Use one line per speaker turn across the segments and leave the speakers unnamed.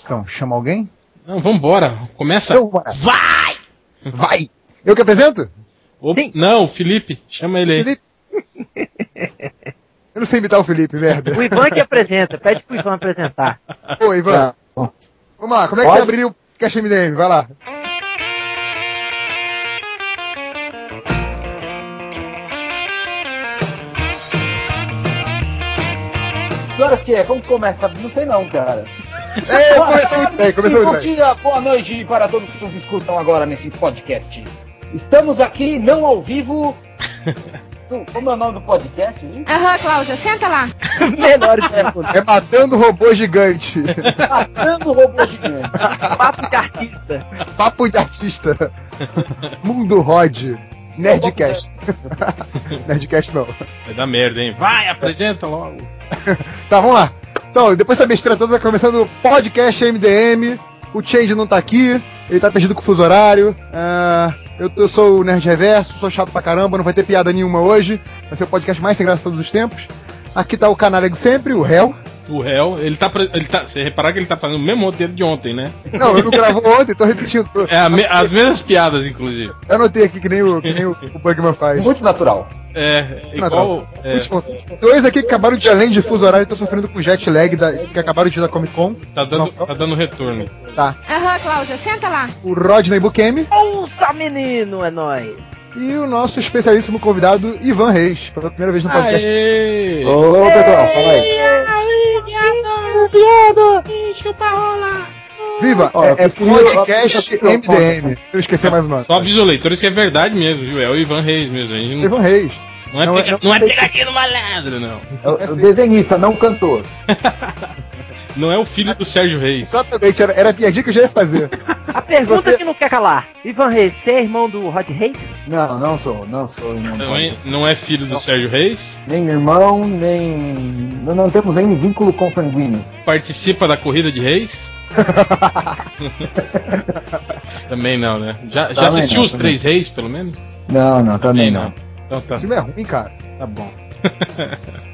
Então, chama alguém?
Não, vambora. Começa.
Então, bora.
Vai!
Vai! Eu que apresento?
Opa, não, Felipe. Chama ele aí.
Felipe. Eu não sei imitar o Felipe, merda.
O Ivan que apresenta, pede pro Ivan apresentar.
Ô, Ivan. Vamos lá, como é que
Pode?
você abriu o Cash MDM? Vai lá.
Que horas que é? Como que começa? Não sei não, cara.
É, começou muito bem, começou
Bom
muito bem.
dia, boa noite para todos que nos escutam agora nesse podcast. Estamos aqui, não ao vivo. Como é o nome do podcast? hein?
Aham, Cláudia, senta lá.
Menor de
É matando robô gigante.
Matando robô gigante.
papo de artista.
Papo de artista. Mundo Rod. Nerdcast. Nerdcast não.
Vai dar merda, hein? Vai, apresenta logo.
Tá, vamos lá. Então, depois dessa besteira toda, tá começando o podcast MDM. O Change não tá aqui, ele tá perdido com o fuso horário. Ah, eu, eu sou o Nerd Reverso, sou chato pra caramba, não vai ter piada nenhuma hoje. Vai ser o podcast mais sem graça de todos os tempos. Aqui tá o canalha de sempre, o réu.
O réu, ele tá. Ele tá você reparar que ele tá fazendo o mesmo roteiro de ontem, né?
Não, eu não gravou ontem, tô repetindo. Tô,
É me- as mesmas piadas, inclusive.
Eu anotei aqui que nem o, que nem o, o Bugman faz.
Muito natural.
É,
Natural.
igual. É.
Dois aqui que acabaram de, além de fuso horário, estão sofrendo com jet lag, da, que acabaram de ir da Comic Con.
tá, dando,
Não,
tá dando retorno.
Tá.
Aham, Cláudia, senta lá.
O Rodney Bukemi
Ouça, menino, é nóis.
E o nosso especialíssimo convidado, Ivan Reis, pela primeira vez no podcast.
Aê!
Ô, pessoal, fala aí.
Viva!
Ó,
é, é
eu
podcast
eu queria-
MDM. Eu esqueci mais o nome.
Só avisa o leitores que é verdade mesmo, viu? É o Ivan Reis mesmo. Não,
Ivan Reis.
não é,
não é-
pega- não é pegadinha malandro, não.
É o- é o desenhista, não o cantor.
Não é o filho do Sérgio Reis.
Exatamente, era, era a piadinha que eu já ia fazer.
A pergunta
Você-
que não quer calar. Ivan Reis, você é irmão do Rod Reis?
Não, não sou, não sou. Não,
Não é, não é filho do Sérgio Reis.
Nem irmão, nem. Não, não temos nem vínculo consanguíneo.
Participa da corrida de reis. Também não, né? Já, já
Também
assistiu
não,
os
também.
três reis, pelo menos?
Não, não, também não.
Então tá,
Esse filme é ruim, cara.
tá bom.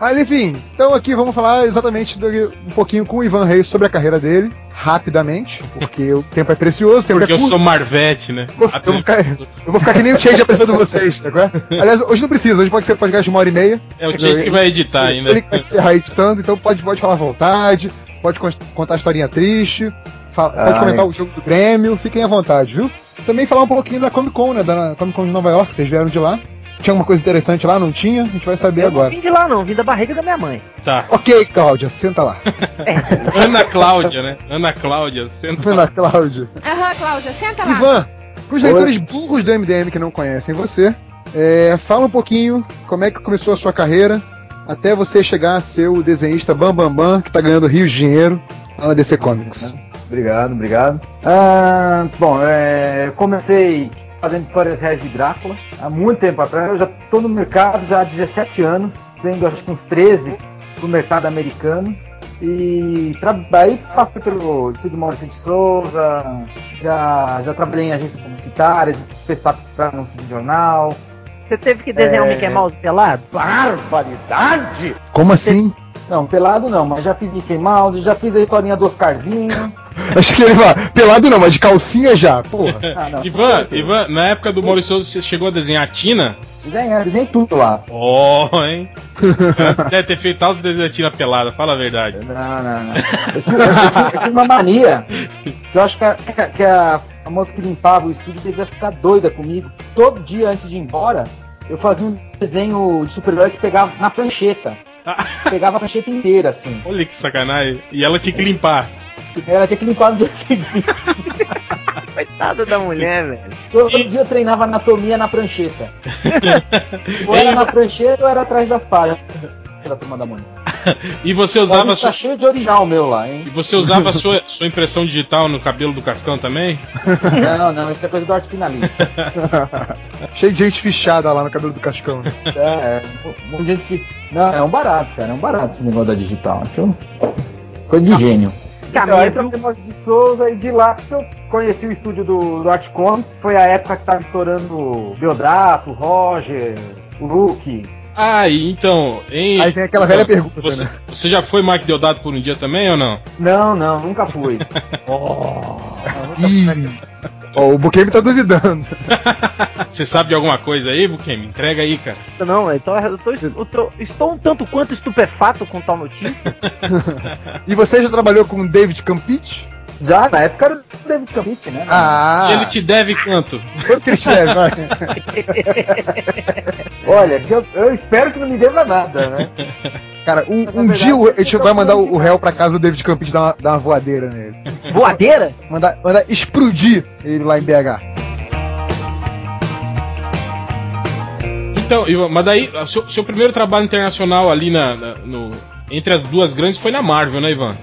Mas enfim, então aqui vamos falar exatamente do- um pouquinho com o Ivan Reis sobre a carreira dele, rapidamente, porque o tempo é precioso, o tempo
Porque
é
eu
curto.
sou Marvete, né?
Eu vou, eu vou ficar, eu vou ficar que nem o Change apresentando vocês, tá claro? Aliás, hoje não precisa, hoje pode ser podcast de uma hora e meia.
É o Change que vai editar ainda.
Ele que vai encerrar editando, então pode, pode falar à vontade, pode con- contar a historinha triste, fa- pode comentar
é.
o jogo do Grêmio, fiquem à vontade, viu? Também falar um pouquinho da Comic Con, né? Da Comic Con de Nova York, vocês vieram de lá. Tinha alguma coisa interessante lá? Não tinha? A gente vai saber
eu não
agora.
vim de lá não, vim da barriga da minha mãe.
Tá.
Ok, Cláudia, senta lá.
Ana Cláudia, né? Ana Cláudia. Senta
Ana Cláudia.
Aham, Cláudia, senta lá.
Ivan, os
Oi.
leitores burros do MDM que não conhecem você, é, fala um pouquinho como é que começou a sua carreira até você chegar a ser o desenhista Bam Bam Bam, que tá ganhando rios de dinheiro lá na DC Comics.
Obrigado, obrigado. Ah, bom, é, comecei fazendo histórias reais de Drácula há muito tempo atrás. Eu já estou no mercado já há 17 anos, tendo acho que uns 13 no mercado americano. E tra- aí passei pelo estúdio Maurício de Souza, já, já trabalhei em agências publicitárias, fez para anúncio de jornal.
Você teve que desenhar
É.
um Mickey Mouse pelado?
Barbaridade!
Como assim?
Não, pelado não, mas já fiz Mickey Mouse, já fiz a historinha do Oscarzinho.
Acho que ele vai. Pelado não, mas de calcinha já, porra.
Ah, não.
Ivan, Ivan, na época do Maurício Souza, você chegou a desenhar a Tina?
Desenhei, desenhei tudo lá.
Oh, hein? Deve ter feito altos desenhos da Tina pelada, fala a verdade.
Não, não, não. Eu tinha uma mania. que Eu acho que a, que a- que a- a moça que limpava o estúdio devia ficar doida comigo. Todo dia antes de ir embora, eu fazia um desenho de super-herói que pegava na prancheta.
Ah,
Pegava a prancheta inteira, assim.
Olha que sacanagem. E ela tinha que limpar.
Ela tinha que limpar no dia seguinte.
Coitada da mulher, velho.
Todo dia eu treinava anatomia na prancheta. Ou era na prancheta ou era atrás das páginas. Da turma da Mônica.
E você usava
Tá
sua,
cheio de original meu lá,
e
hein?
você usava a sua, sua impressão digital no cabelo do Cascão também?
Não, não, isso é coisa do arte finalista.
Cheio de gente fichada lá no cabelo do Cascão. né?
É, é, um monte de gente que. Não, é um barato, cara. É um barato esse negócio da digital. Acho coisa de gênio. Então, aí
Caminho.
trabalhei de Souza e de lá que eu conheci o estúdio do, do. Foi a época que tava estourando o Beodato, o Roger, o Luke.
Aí, então, hein?
Aí tem aquela velha pergunta,
Você,
né?
você já foi Mark Deodato por um dia também ou não?
Não, não, nunca fui. oh,
Ih, ó, o Bukemi tá duvidando.
Você sabe de alguma coisa aí, Bukemi? Entrega aí, cara.
Não, então eu tô, eu tô- estou um tanto quanto estupefato com tal notícia.
E você já trabalhou com o David Campite?
Já, na época era o David Campite, né?
Ah,
ele te deve quanto?
quanto que ele te deve? Vai.
Olha, eu, eu espero que não me deva nada, né?
Cara, um, um
verdade,
dia o- a gente vai mandar o, réu pra casa do David Campite dar uma, dar uma voadeira nele.
Voadeira?
Mandar, mandar explodir ele lá em BH.
Então, Ivan, mas daí, seu, seu primeiro trabalho internacional ali na, na- no, entre as duas grandes foi na Marvel, né, Ivan?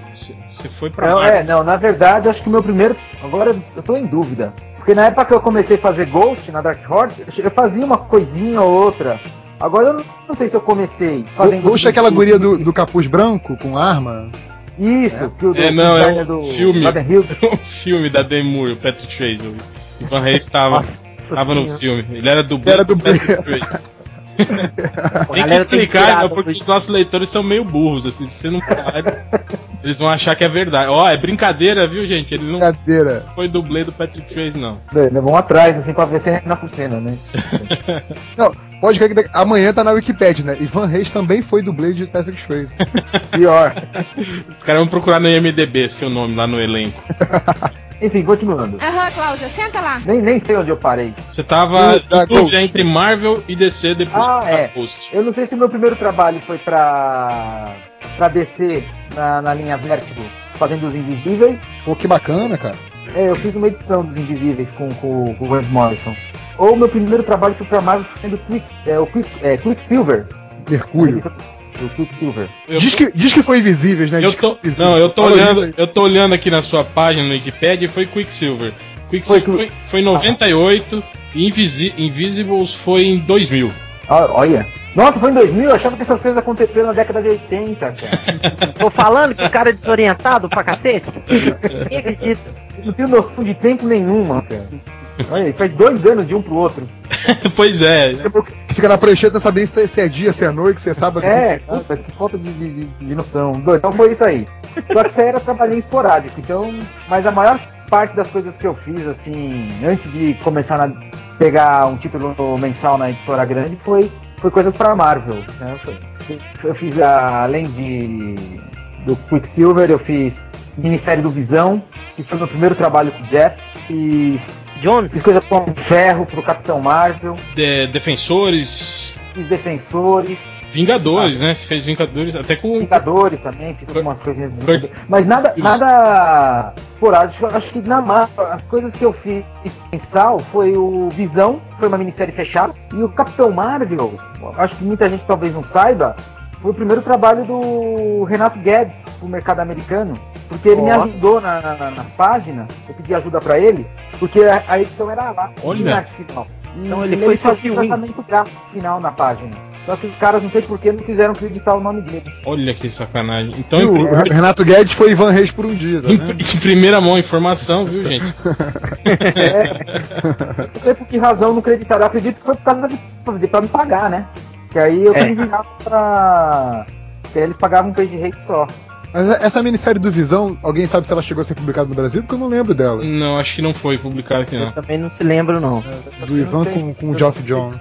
Você- foi pra
Não, é, não, na verdade, acho que o meu primeiro. Agora eu tô em dúvida. Porque na época que eu comecei a fazer Ghost na Dark Horse, eu fazia uma coisinha ou outra. Agora eu não, sei se eu comecei fazendo.
Puxa aquela guria do, do capuz branco com arma.
Isso, que o
É,
do
não, é
do
filme. O filme da Moore, o Patrick Swayze. Ivan Reis tava, tava no filme. Ele era do
Era dublê.
Tem que
galera tem
explicar,
pirata
né, porque os nossos leitores são meio burros, assim, se você não sabe, eles vão achar que é verdade. Ó, é brincadeira, viu, gente? Ele não
Brincadeira.
foi dublê do Patrick Swayze, não.
Vão atrás, assim, pra ver se é na cena, né?
Não, pode crer que amanhã tá na Wikipedia, né? Ivan Reis também foi dublê de Patrick Swayze.
Pior.
Os caras vão procurar no IMDB seu nome lá no elenco.
Enfim, continuando.
Aham, Cláudia, senta lá.
Nem, nem sei onde eu parei.
Você tava
Uh,
entre Marvel e DC depois
Ah,
da
é.
Ghost.
Eu não sei se o meu primeiro trabalho foi pra. pra descer na, na linha Vertigo, fazendo os invisíveis.
Pô, que bacana, cara.
É, eu fiz uma edição dos Invisíveis com, com, com o Grant Morrison. Ou meu primeiro trabalho foi pra Marvel sendo Quick, é, o Quick, é, Quicksilver.
Mercúrio.
O Quicksilver.
Eu
Diz
tô-
que, diz que foi Invisíveis, né?
Eu
Diz que
tô,
foi Invisíveis.
não, eu tô olhando, eu tô olhando aqui na sua página no Wikipedia e foi Quicksilver. Quicksilver
Foi
foi, foi em 98 e Invisi Invisibles foi em 2000.
Ah, olha. Nossa, foi em 2000? Eu achava que essas coisas aconteceram na década de 80, cara.
Tô falando que o cara é desorientado pra cacete? Quem acredita?
Eu não tenho noção de tempo nenhuma, cara. Olha, aí, faz dois anos de um pro outro.
pois é.
Que fica na prancheta sabendo se se é dia, se é noite, se é sábado.
É, puta, que falta de, de, de- noção. Então foi isso aí. Só que isso aí era trabalhinho esporádico. Então, mas a maior parte das coisas que eu fiz, assim, antes de começar a pegar um título mensal na editora grande, foi, foi coisas pra Marvel. né? Foi- Eu fiz, a- além de do Quicksilver, eu fiz minissérie do Visão, que foi meu primeiro trabalho com o Jeff. Fiz,
Jones?
fiz coisa com o Ferro pro Capitão Marvel.
De- defensores,
Fiz Defensores.
Vingadores, né? Você fez Vingadores até com
Vingadores também, fiz algumas coisinhas. de
Foi-.
Mas nada,
Isso.
nada esporádico. Acho que na Marvel, as coisas que eu fiz mensal foi o Visão, foi uma minissérie fechada, e o Capitão Marvel, acho que muita gente talvez não saiba, foi o primeiro trabalho do Renato Guedes pro mercado americano, porque ele me
Ó.
ajudou na- na- nas páginas, eu pedi ajuda pra ele, porque a, a edição era lá,
Olha.
tinha arte final. E
Então ele foi
fazia
seu
o tratamento gráfico final na página. Só que os caras, não sei porquê, não quiseram acreditar o nome dele.
Olha que sacanagem. Então,
E
em,
o Renato Guedes foi Ivan Reis por um dia, tá
em-
vendo?
em primeira mão, informação, viu, gente?
Não sei por que razão não acreditaram. Eu acredito que foi por causa de, de pra me pagar, né? Que aí eu
É.
virava pra. Que aí eles pagavam um page rate só.
Mas essa minissérie do Visão, alguém sabe se ela chegou a ser publicada no Brasil? Porque eu não lembro dela.
Não, acho que não foi publicado aqui,
Eu
não.
também não se lembro, não.
Do Ivan com, com o Geoff Jones.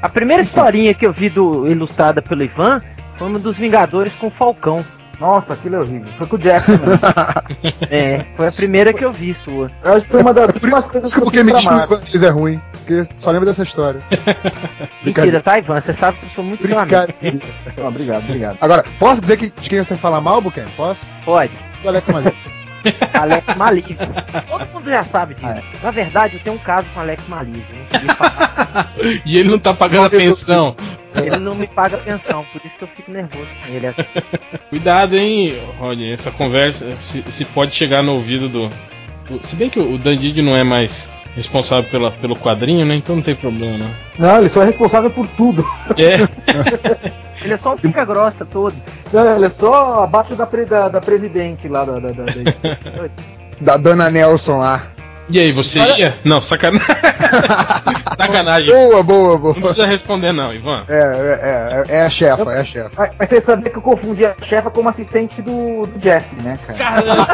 A primeira historinha que eu vi do, ilustrada pelo Ivan foi uma dos Vingadores com o Falcão.
Nossa, aquilo é horrível. Foi com o Jack também.
É, foi a primeira que eu vi sua.
Eu acho que foi uma das
É
últimas
isso,
coisas que eu
porque me. Ivan Reis é ruim. Porque só lembra dessa história.
Mentira, tá, Ivan? Você sabe que eu sou muito seu amigo.
Obrigado, obrigado.
Agora, posso dizer que, de quem você fala mal, Buken? Posso?
Pode.
Do Alex Malek.
Alex Malívio. Todo mundo já sabe disso.
Ah,
Na verdade, eu tenho um caso com Alex falar.
E ele não tá pagando a pensão.
Ele não me paga pensão, por isso que eu fico nervoso com ele.
Cuidado, hein, Rodney. Essa conversa se, se pode chegar no ouvido do. se bem que o Dandid não é mais responsável pela, pelo quadrinho, né? Então não tem problema, não.
Não, ele só é responsável por tudo.
É,
Ele é só um pica grossa todo.
Não, ele é só abaixo da, pre- da, da presidente lá da. da, da- da-
Da Dona Nelson lá.
E aí, você ia? Não, sacanagem. sacanagem.
Boa, boa, boa.
Não precisa responder não, Ivan.
É, é, é, é a chefa, é a chefa.
Mas, você sabia que eu confundi a chefa como assistente do, do Jeff, né, cara?
Caramba.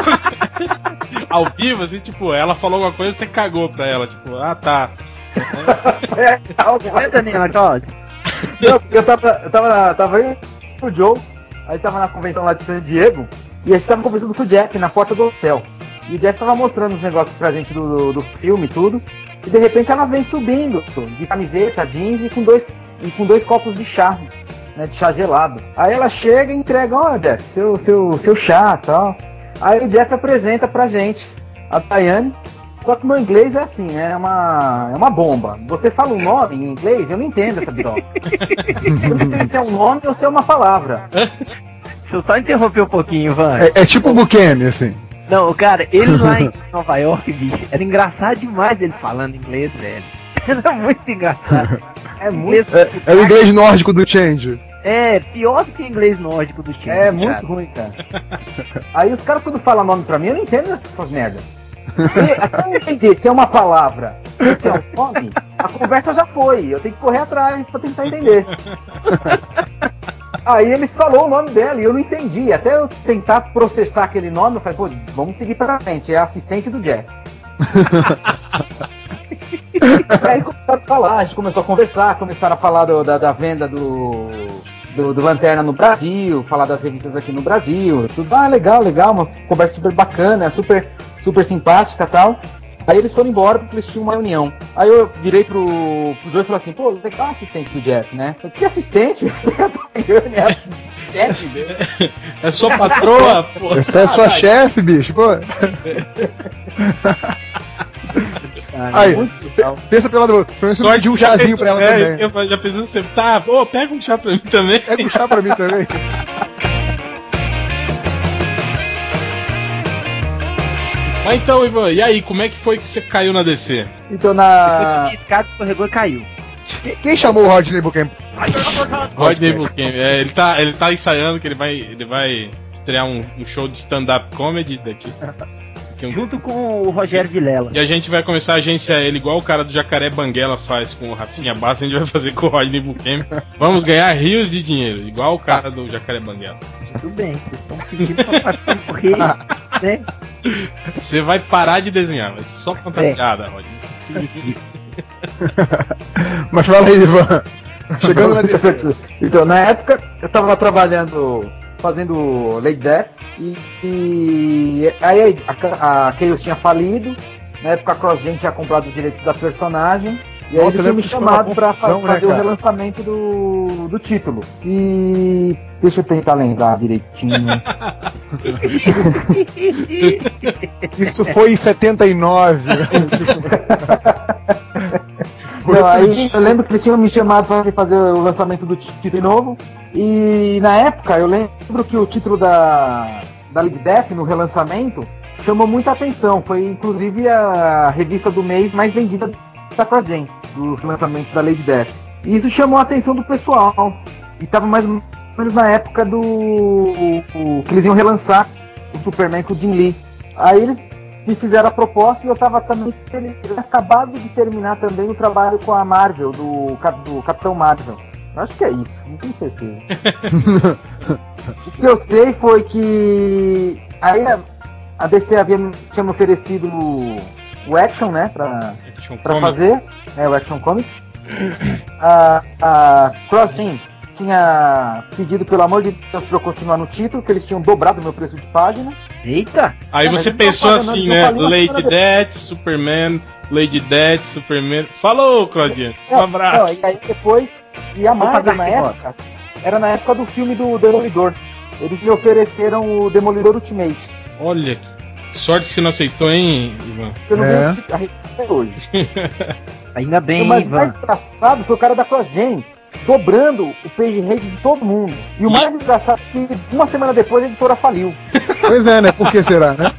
Ao vivo, assim, tipo, ela falou alguma coisa, você cagou pra ela, tipo, ah tá.
É,
Aguenta nela, Cláudio.
Eu tava, eu tava, tava aí com o Joe, aí tava na convenção lá de San Diego, e a gente tava conversando com o Jeff na porta do hotel. E o Jeff tava mostrando os negócios pra gente do, do, filme e tudo, e de repente ela vem subindo, de camiseta, jeans e com dois, e com dois copos de chá, né, de chá gelado. Aí ela chega e entrega, ó Jeff, seu, seu, seu chá e tal. Aí o Jeff apresenta pra gente a Daiane, só que o meu inglês é assim, né, é uma, é uma bomba. Você fala um nome em inglês, eu não entendo essa birosca. Eu não sei se é um nome ou se é uma palavra.
Deixa eu só interromper um pouquinho, Ivan.
É, é tipo o Bukemi, assim.
Não, cara, ele lá em Nova York, bicho, era engraçado demais ele falando inglês, velho. Era muito engraçado.
É muito,
É, é o inglês nórdico do Change.
É, pior do que o inglês nórdico do time.
é muito ruim, cara. Aí os caras quando falam nome pra mim, eu não entendo essas merdas. Até eu entender se é uma palavra, se é um nome, a conversa já foi. Eu tenho que correr atrás pra tentar entender. Aí ele falou o nome dela e eu não entendi. Até eu tentar processar aquele nome, eu falei, pô, vamos seguir pra frente. É assistente do Jeff. Aí começaram a falar, a gente começou a conversar, começaram a falar do- da, da venda do, do, do Lanterna no Brasil, falar das revistas aqui no Brasil, tudo, ah, legal, legal, uma conversa super bacana, super, super simpática e tal. Aí eles foram embora porque eles tinham uma reunião. Aí eu virei pro, pro Joe e falei assim, pô, legal assistente do Jeff, né? Eu, Que assistente? é chefe dele.
É sua patroa, pô.
Essa é sua chefe, bicho, pô. Aí,
Muito legal.
pensa pelo lado do outro. Pelo menos você um chazinho
pensou-
pra ela
é,
também.
Eu já pensando sempre, tá, ô, pega um chá pra mim também.
Pega um chá pra mim também.
Mas então, Ivan, e aí, como é que foi que você caiu na DC?
Então
Depois
na.
escada, escorregou e caiu.
Quem, quem chamou o Rodney Buchanan?
Rodney Buchanan. É, ele tá, ele tá ensaiando que ele vai, ele vai estrear um, um show de stand-up comedy daqui. um-
Junto com o Rogério Vilela.
E a gente vai começar a agenciar ele igual o cara do Jacaré Banguela faz com o Rafinha Bassa, a gente vai fazer com o Rodney Buchanan. Vamos ganhar rios de dinheiro, igual o cara do Jacaré Banguela.
Tudo bem, vocês estão pedindo pra passar correr, né?
Você vai parar de desenhar, vai ser só fantasiada, Rodney.
Mas fala aí, Ivan. Chegando na DC.
Então, na época, eu tava trabalhando, fazendo Lady Death, e, e aí a, a Chaos tinha falido, na época a CrossGen tinha comprado os direitos da personagem, e aí
Nossa,
tinham me
que foi
chamado pra
confusão, né,
fazer o
cara?
relançamento do, do título. E deixa eu tentar lembrar direitinho.
Isso foi em 79.
Não, aí eu lembro que eles tinham me chamado para fazer o lançamento do título novo. E na época eu lembro que o título da, da Lady Death no relançamento chamou muita atenção. Foi inclusive a revista do mês mais vendida da CrossGen, do lançamento da Lady Death. E isso chamou a atenção do pessoal. E tava mais ou menos na época do. o- que eles iam relançar o Superman com o Jim Lee. Aí eles me fizeram a proposta e eu tava também eu acabado de terminar também o trabalho com a Marvel, do, do Capitão Marvel. Acho que é isso, não tenho certeza. o que eu sei foi que aí a, a DC havia, tinha me oferecido o, Action, né, pra,
Action
pra fazer, né, o Action Comics. A, a CrossGen tinha pedido, pelo amor de Deus, pra eu continuar no título, que eles tinham dobrado o meu preço de página.
Eita!
Aí
É,
você pensou
falo, não-
assim, né? Lady Death, Superman, Lady Death, Superman. Falou, Claudinha. Um
Não,
abraço.
não, e aí depois, e a Marvel na época, era na época do filme do Demolidor. Eles me ofereceram o Demolidor Ultimate.
Olha, sorte que você não aceitou, hein, Ivan?
Eu não
É.
vi a revista até hoje.
Ainda bem,
o
hein,
mais, mais
Ivan.
engraçado foi o cara da CrossGen dobrando o page rate de todo mundo. E o mais engraçado é que uma semana depois a editora faliu.
Pois é, né? Por que será, né?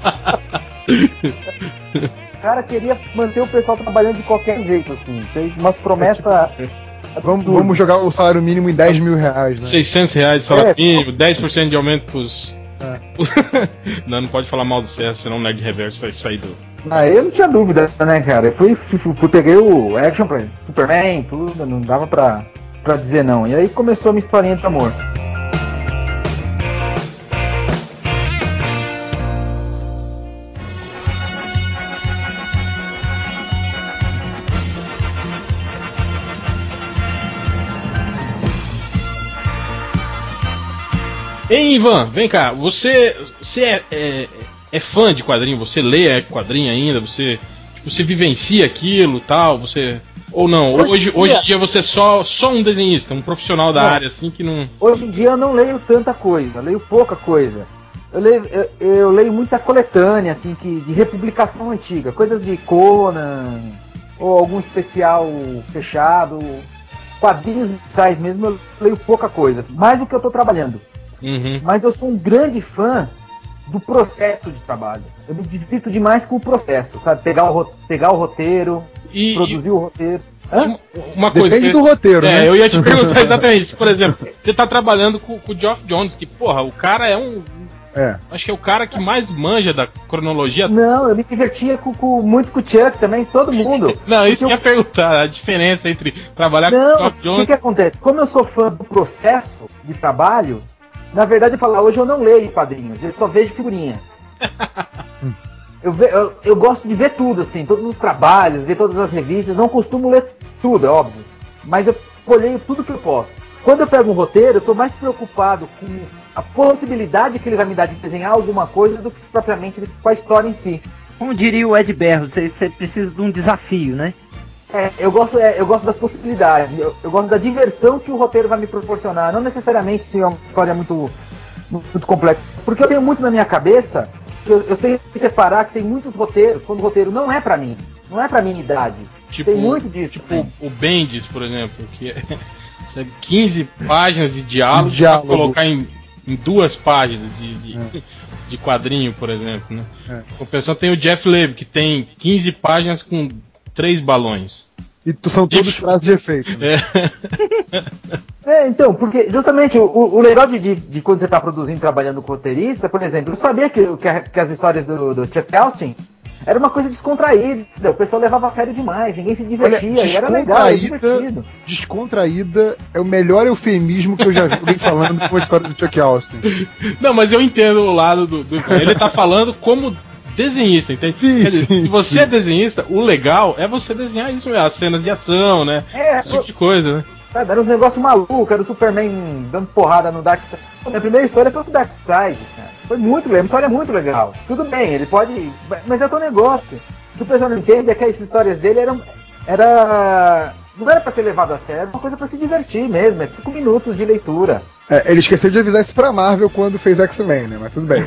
O cara queria manter o pessoal trabalhando de qualquer jeito, assim. Fez umas promessas.
Vamos,
absurdas.
vamos jogar o salário mínimo em 10 mil reais, né?
600 reais de salário
É.
mínimo, 10% de aumento pros.
É.
não, não pode falar mal do César, senão o Nerd Reverso vai sair do,
Aí eu não tinha dúvida, né, cara? Eu fui, fui, peguei o Action Plan, Superman, tudo, não dava pra, pra dizer não. E aí começou a minha historinha de amor.
Ei, Ivan, vem cá. Você, você é, é, é fã de quadrinho? Você lê quadrinho ainda? Você, tipo, você vivencia aquilo tal? Você. Ou não?
Hoje
Hoje,
em
hoje
dia-
em dia você é só, só um desenhista, um profissional da
Não.
área, assim, que não.
Hoje em dia eu não leio tanta coisa, leio pouca coisa. Eu leio, eu, eu leio muita coletânea, assim, que, de republicação antiga, coisas de Conan, ou algum especial fechado, quadrinhos mensais mesmo, eu leio pouca coisa, mais do que eu tô trabalhando.
Uhum.
Mas eu sou um grande fã do processo de trabalho. Eu me divirto demais com o processo, sabe? Pegar o, ro- pegar o roteiro,
E,
produzir o roteiro.
e
Hã?
uma coisa.
Depende
você-
do roteiro,
É,
né?
eu ia te perguntar exatamente isso. Por exemplo, você tá trabalhando com, com o Geoff Jones, que, porra, o cara é um.
É.
Acho que é o cara que mais manja da cronologia.
Não, eu me divertia com, com- muito com o Chuck também, todo mundo.
Não, isso eu ia perguntar, a diferença entre trabalhar com o
Não,
Geoff
o
Jones.
que, que acontece? Como eu sou fã do processo de trabalho, na verdade eu falo, hoje eu não leio quadrinhos, eu só vejo figurinha. eu, ve- eu, eu gosto de ver tudo, assim, todos os trabalhos, ver todas as revistas, não costumo ler tudo, é óbvio. Mas eu folheio tudo que eu posso. Quando eu pego um roteiro, eu tô mais preocupado com a possibilidade que ele vai me dar de desenhar alguma coisa do que propriamente com a história em si.
Como diria o Ed Berro, você, você precisa de um desafio, né?
É, eu gosto, é, eu gosto das possibilidades, eu, eu gosto da diversão que o roteiro vai me proporcionar, não necessariamente se é uma história muito, muito complexa. Porque eu tenho muito na minha cabeça, que eu, eu sei separar que tem muitos roteiros, quando o roteiro não é pra mim, não é pra minha idade.
Tipo,
tem muito disso.
Tipo o Bendis, por exemplo, que é sabe, 15 páginas de diálogo,
De diálogo.
pra colocar em, em duas páginas de, de, de quadrinho, por exemplo. Né?
É.
Compensando tem o Jeff Leb, que tem 15 páginas com três balões.
E são todos frases de efeito. né?
É.
É, então, porque justamente o, o legal de, de, de quando você está produzindo, trabalhando com roteirista, por exemplo, eu sabia que, que, que as histórias do, do Chuck Austin era uma coisa descontraída, o pessoal levava a sério demais, ninguém se divertia,
Olha,
e era legal, era
descontraída-
divertido.
Descontraída é o melhor eufemismo que eu já vi alguém falando com a história do Chuck Austin.
Não, mas eu entendo o lado do, do- Ele tá falando como desenhista, entende?
Sim,
dizer,
sim,
se você é desenhista, o legal é você desenhar isso, as cenas de ação, né?
É,
Esse tipo de coisa, né?
Sabe, era uns negócios malucos, era o Superman dando porrada no Darkseid. Minha primeira história foi com o Darkseid, cara. Foi muito legal, uma história muito legal. Tudo bem, ele pode. Mas é teu negócio. O que o pessoal não entende é que as histórias dele eram. Era. Não era pra ser levado a sério, era uma coisa pra se divertir mesmo, é cinco minutos de leitura.
É, ele esqueceu de avisar isso pra Marvel quando fez X-Men, né? Mas tudo bem.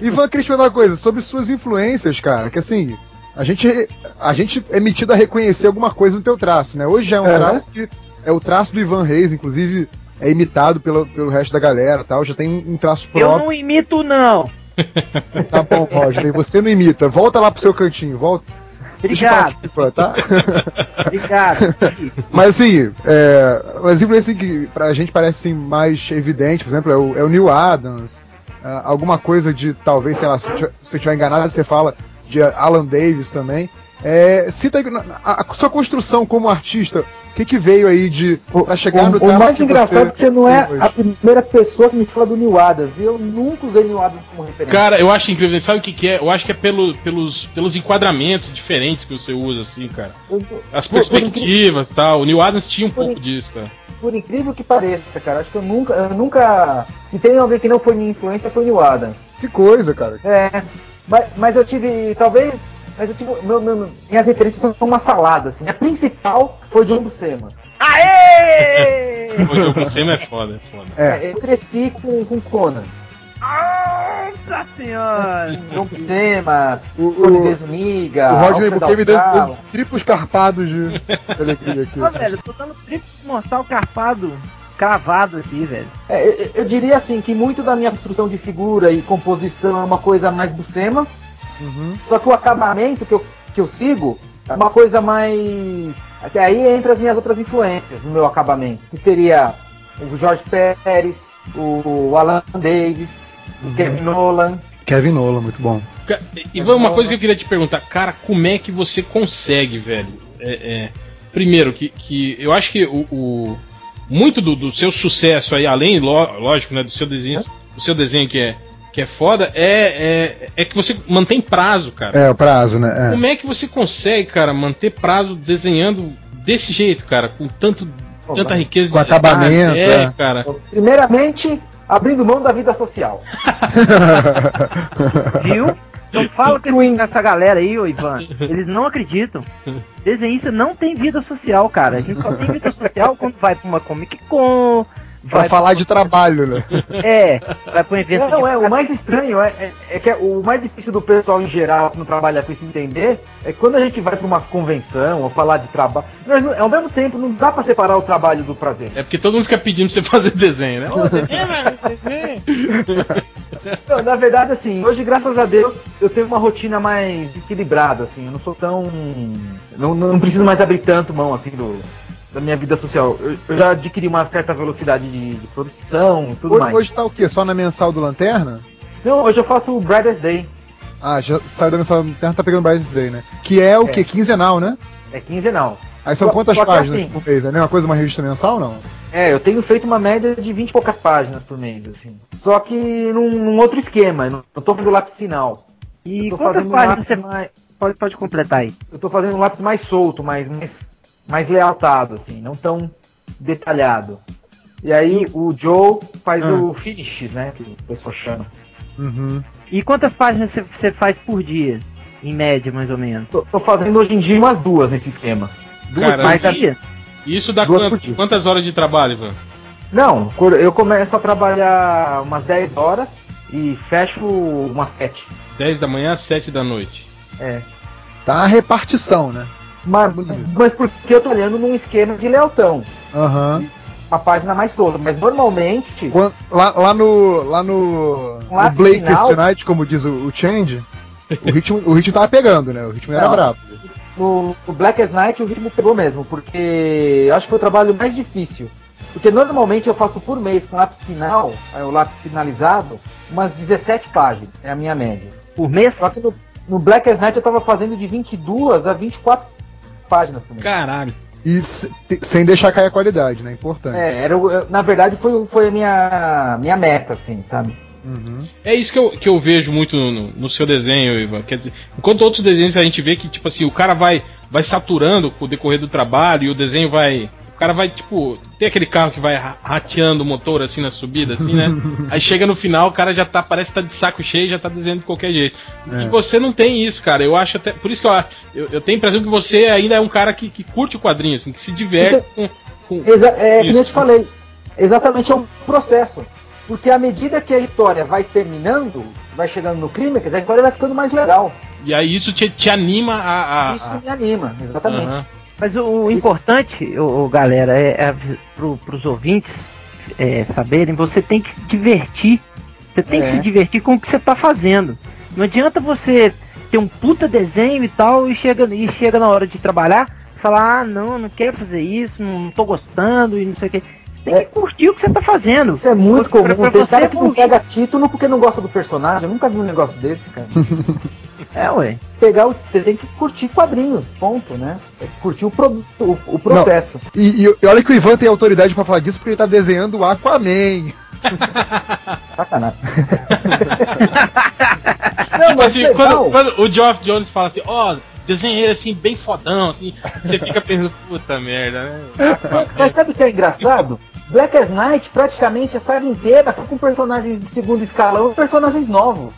Ivan, queria te perguntar uma coisa sobre suas influências, cara. Que assim, a gente, a gente é metido a reconhecer alguma coisa no teu traço, né? Hoje é um
Aham.
traço que é o traço do Ivan Reis, inclusive é imitado pelo, pelo resto da galera tal. Já tem um, um traço
Eu
próprio.
não imito, não.
Tá bom, Roger. Você não imita. Volta lá pro seu cantinho, volta.
Obrigado,
tá?
obrigado.
Mas assim, é, as influências que pra gente parecem mais evidentes, por exemplo, é o, é o Neil Adams, ah, alguma coisa de, talvez, sei lá, se eu estiver enganado, você fala de Alan Davis também. É, cita a, a sua construção como artista, o que que veio aí de pra chegar no
o, o
traço
mais
que
engraçado é que você não é
hoje?
a primeira pessoa que me fala do Neil Adams. E eu nunca usei Neil Adams como referência.
Cara, eu acho incrível. Sabe o que, que é? Eu acho que é pelo, pelos, pelos enquadramentos diferentes que você usa, assim, cara.
Eu-
As
Por-
perspectivas e tal. O Neil Adams tinha um
Por
pouco disso, cara.
por incrível que pareça, cara, acho que eu nunca, eu nunca. Se tem alguém que não foi minha influência, foi o Neil Adams.
Que coisa, cara.
É, mas, mas eu tive, talvez, mas eu tive, meu, meu- minhas referências são uma salada, assim. A principal foi o John Buscema.
Aê!
O você é foda, é foda.
É,
Eu cresci com, com Conan.
Nossa senhora!
John Buscema,
o, o,
Zuniga,
o Rodney Buquet me deu triplos carpados de, alegria aqui.
Ô, velho, eu tô dando triplo mortal carpado, cravado aqui, velho.
É, eu, eu diria assim que muito da minha construção de figura e composição é uma coisa mais Buscema,
Uhum.
Só que o acabamento que eu, que eu sigo é uma coisa mais. Até aí entra as minhas outras influências no meu acabamento. Que seria o Jorge Pérez, o Alan Davis, o Kevin Nolan.
Kevin Nolan, muito bom.
Ivan, uma coisa que eu queria te perguntar, cara, como é que você consegue, velho? É, é, primeiro, que, que eu acho que o, o- muito do, do seu sucesso aí, além, lógico, né, do seu desenho, do seu desenho que é, que é foda, é, é, é que você mantém prazo, cara.
É, o prazo, né?
Como é que você consegue, cara, manter prazo desenhando desse jeito, cara, com tanto,
Pô,
tanta riqueza
com
de
acabamento,
É,
é.
cara.
Primeiramente, abrindo mão da vida social.
É.
Viu? Então fala com essa galera aí, ô Ivan. Eles não acreditam. Desenhista não tem vida social, cara. A gente só tem vida social quando vai pra uma Comic Con.
Pra
Vai
falar de trabalho, né?
É, vai pra um evento
Não,
de
é, o mais estranho é, é, é que é- o mais difícil do pessoal em geral que não trabalha com isso entender é que quando a gente vai pra uma convenção ou falar de trabalho, não- ao mesmo tempo não dá pra separar o trabalho do prazer.
É porque todo mundo fica pedindo pra você fazer desenho, né? Ô, desenho.
Não, na verdade, assim, hoje, graças a Deus, eu tenho uma rotina mais equilibrada, assim, eu não sou tão. Não, não preciso mais abrir tanto mão, assim, do, da minha vida social. Eu, eu já adquiri uma certa velocidade de, de produção e tudo
Hoje,
mais.
hoje tá o quê? Só na mensal do Lanterna?
Não, hoje eu faço o Brothers Day.
Ah, já saiu da mensal do Lanterna, tá pegando Bryce Day, né? Que é o
É.
quê? Quinzenal, né?
É quinzenal.
Aí são
Só-
quantas
só
páginas
assim-
por mês? É a mesma coisa uma revista mensal não?
É, eu tenho feito uma média de 20 e poucas páginas por mês, assim. Só que num, num outro esquema, eu não, não tô fazendo lápis final.
E quantas
fazendo
páginas você
mais,
pode, pode completar aí?
Eu tô fazendo um lápis mais solto, mais, mais, mais lealtado, assim, não tão detalhado. E aí o Joe faz
Ah.
o finish, né? Que o pessoal chama.
Uhum.
E quantas páginas você- faz por dia? Em média, mais ou menos.
Tô, tô fazendo hoje em dia umas duas nesse esquema. Duas
Cara,
páginas.
dia?
E Isso dá quant- quantas horas de trabalho, Ivan?
Não, eu começo a trabalhar umas 10 horas e fecho umas 7.
10 da manhã às 7 da noite.
É.
Tá a repartição, né?
Mas, mas porque eu tô olhando num esquema de lealtão.
Aham.
Uma página mais solta. Mas normalmente.
Quan- Lá, lá no. Lá no.
Um
no Blake
final.
Tonight, como diz o, o Change, o ritmo, o ritmo tava pegando, né? O ritmo era
Não.
brabo.
No, no Black as Night o ritmo pegou mesmo, porque eu acho que foi o trabalho mais difícil. Porque normalmente eu faço por mês com lápis final, aí o lápis finalizado, umas 17 páginas, é a minha média.
Por mês?
Só que no, no Black as Night eu tava fazendo de 22 a 24 páginas mês.
Caralho.
E se- sem deixar cair a qualidade, né? Importante.
É, era, na verdade foi, foi a minha, minha meta, assim, sabe?
Uhum.
É isso que eu, que eu vejo muito no, no seu desenho, Ivan. Quer dizer, enquanto outros desenhos a gente vê que, tipo assim, o cara vai, vai saturando com o decorrer do trabalho e o desenho vai. O cara vai, tipo, tem aquele carro que vai ra- rateando o motor assim na subida, assim, né? Aí chega no final, o cara já tá, parece que tá de saco cheio e já tá desenhando de qualquer jeito.
É.
E você não tem isso, cara. Eu acho até. Por isso que eu, acho- eu, eu tenho a impressão que você ainda é um cara que, que curte o quadrinho, assim, que se diverte com. com-
Exa é, eu
Isso.
te falei, exatamente é um processo. Porque à medida que a história vai terminando, vai chegando no clímax, a história vai ficando mais legal.
E aí isso te, te anima a. a-
Isso
a-
me anima, exatamente.
Aham.
Mas o, o importante, ô, galera, é, é pro, pros ouvintes é, saberem, você tem que se divertir. Você tem que
É.
se divertir com o que você tá fazendo. Não adianta você ter um puta desenho e tal e chega, e chega na hora de trabalhar falar, ah, não, não quero fazer isso, não tô gostando e não sei o que. Você tem
É.
que curtir o que você tá fazendo.
Isso é muito
Pra-
comum.
pra
Tem
você
cara que não pega título porque não gosta do personagem. Eu nunca vi um negócio desse, cara.
É, ué.
Pegar o, você tem que curtir quadrinhos, ponto, né? É curtir o, produto, o, o processo.
E, e- e olha que o Ivan tem autoridade pra falar disso porque ele tá desenhando o Aquaman.
Sacanagem. não, mas
assim, quando, quando o Geoff Jones fala assim, ó, desenhei ele assim, bem fodão, assim, você fica pensando, puta merda, né?
Mas sabe o que é engraçado? Black as Night, praticamente a saga inteira foi com personagens de segundo escalão e personagens novos.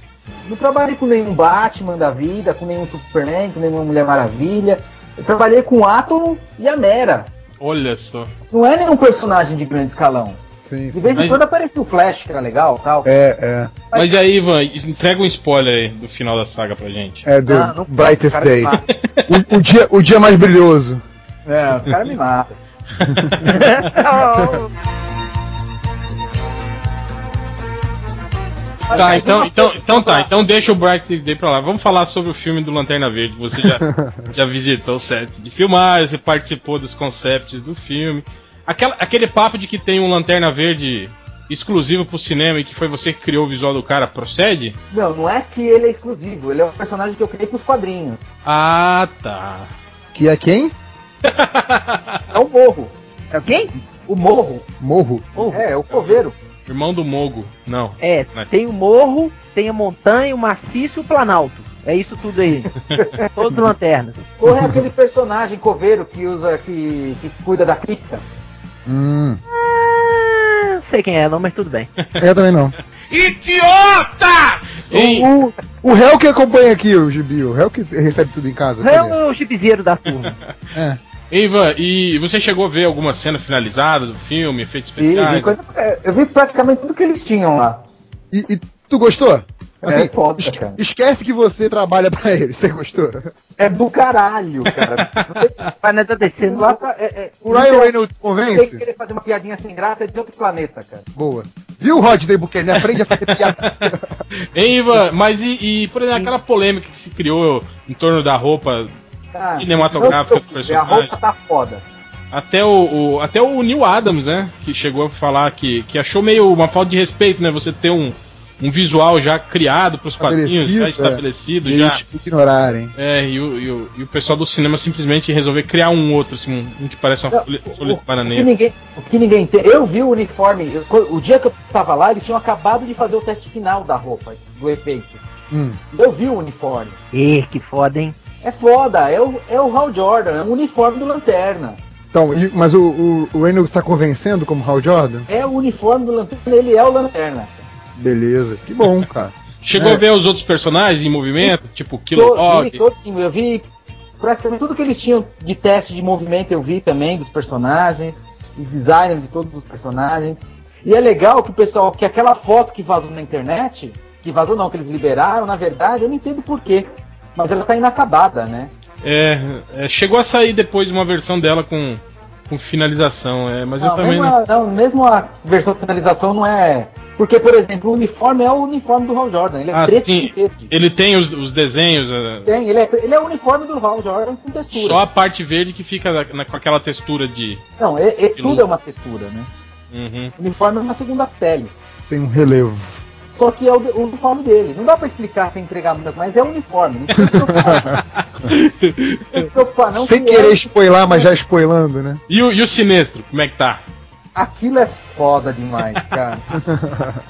Não trabalhei com nenhum Batman da vida, com nenhum Superman, com nenhuma Mulher Maravilha. Eu trabalhei com o Atom e a Mera.
Olha só.
Não é nenhum personagem de grande escalão.
Sim,
De vez em
Mas-
quando aparecia o Flash, que era legal tal.
É, é.
Mas aí, Ivan, entrega um spoiler aí do final da saga pra gente.
É do
não
Brightest
o
Day. O, o dia, o dia mais brilhoso.
É, o cara me mata.
Tá, então, então, então tá, então deixa o Bright Day pra lá. Vamos falar sobre o filme do Lanterna Verde. Você já, já visitou o set de filmagem, você participou dos concepts do filme. Aquela, aquele papo de que tem um Lanterna Verde exclusivo pro cinema e que foi você que criou o visual do cara, procede?
Não, não é que ele é exclusivo, ele é um personagem que eu criei pros quadrinhos.
Ah, tá.
Que é quem?
É o Morro.
É o quem?
O Morro.
Morro.
Morro.
É, é o coveiro.
Irmão do Mogo. Não.
É, tem o morro, tem a montanha, o maciço e o planalto. É isso tudo aí. Todos lanternas.
Ou é aquele personagem coveiro que usa, que, que cuida da cripta.
Hum.
Ah, não sei quem é, não, mas tudo bem.
Eu também não.
Ei,
O, o, o réu que acompanha aqui o Gibi, o réu que recebe tudo em casa.
É
cadê?
o chipzeiro da turma.
É.
Ivan, e você chegou a ver alguma cena finalizada do filme, efeitos especiais?
e coisa- é, eu vi praticamente tudo que eles tinham lá.
E, e tu gostou?
É foda,
esque-
cara.
esquece que você trabalha pra ele, você gostou?
É do caralho, cara.
Mas não tá descendo.
lá tá, é, é,
O Ryan Reynolds
Tem que
convence?
querer fazer uma piadinha sem graça é de outro planeta, cara.
Boa. Viu, Rodney Buchanan? Aprende a fazer piada.
Hein, Ivan, mas e, e, por exemplo, aquela polêmica que se criou em torno da roupa,
Ah,
Cinematográfica do
preocupe, A
personagem.
roupa tá foda.
até o, o- até o Neil Adams, né, que chegou a falar que, que achou meio uma falta de respeito, né, você ter um, um visual já criado pros quadrinhos, já
Estabelecido, é.
estabelecido,
E
já...
eles ignorarem.
É, e o, e, o, e o pessoal do cinema simplesmente resolver criar um outro, assim, um, que parece uma folha, de
o que
bananeira.
ninguém, o que ninguém tem. Eu vi o uniforme. eu- o dia que eu tava lá, eles tinham acabado de fazer o teste final da roupa, do efeito.
Hum.
Eu vi o uniforme.
Ih, que foda, hein?
É foda, é o, é o Hal Jordan, é o uniforme do Lanterna.
Então, e- mas o, o, o Reynolds tá convencendo como Hal Jordan?
É o uniforme do Lanterna, ele é o Lanterna.
Beleza. Que bom, cara.
Chegou
É.
a ver os outros personagens em movimento, tipo
To-
Kilowog?
vi todos, sim, eu vi praticamente tudo que eles tinham de teste de movimento, eu vi também dos personagens, e design de todos os personagens. E é legal que o pessoal, que aquela foto que vazou na internet, que vazou não, que eles liberaram, na verdade, eu não entendo porquê. Mas ela tá inacabada, né?
É, é, chegou a sair depois uma versão dela com, com finalização, é, mas eu
Não,
também
mesmo,
não.
a, não, mesmo a versão de finalização não é. Porque, por exemplo, o uniforme é o uniforme do Hal Jordan, ele é
Ah,
preto
sim.
e verde.
Ele tem os, os desenhos, é,
Tem, ele é, ele é o uniforme do Hal Jordan com textura.
só a parte verde que fica na- na- com aquela textura de.
Não, é, é- tudo é uma textura, né?
Uhum.
O uniforme é uma segunda pele.
Tem um relevo.
Só que é o, de- o uniforme dele. Não dá pra explicar sem entregar muito, mas é o uniforme. Não precisa se preocupar. Não precisa se preocupar, não.
Sem
que
querer
é-
spoiler, mas já spoilando, né?
E, o, e o Sinestro, como é que tá?
Aquilo é foda demais, cara.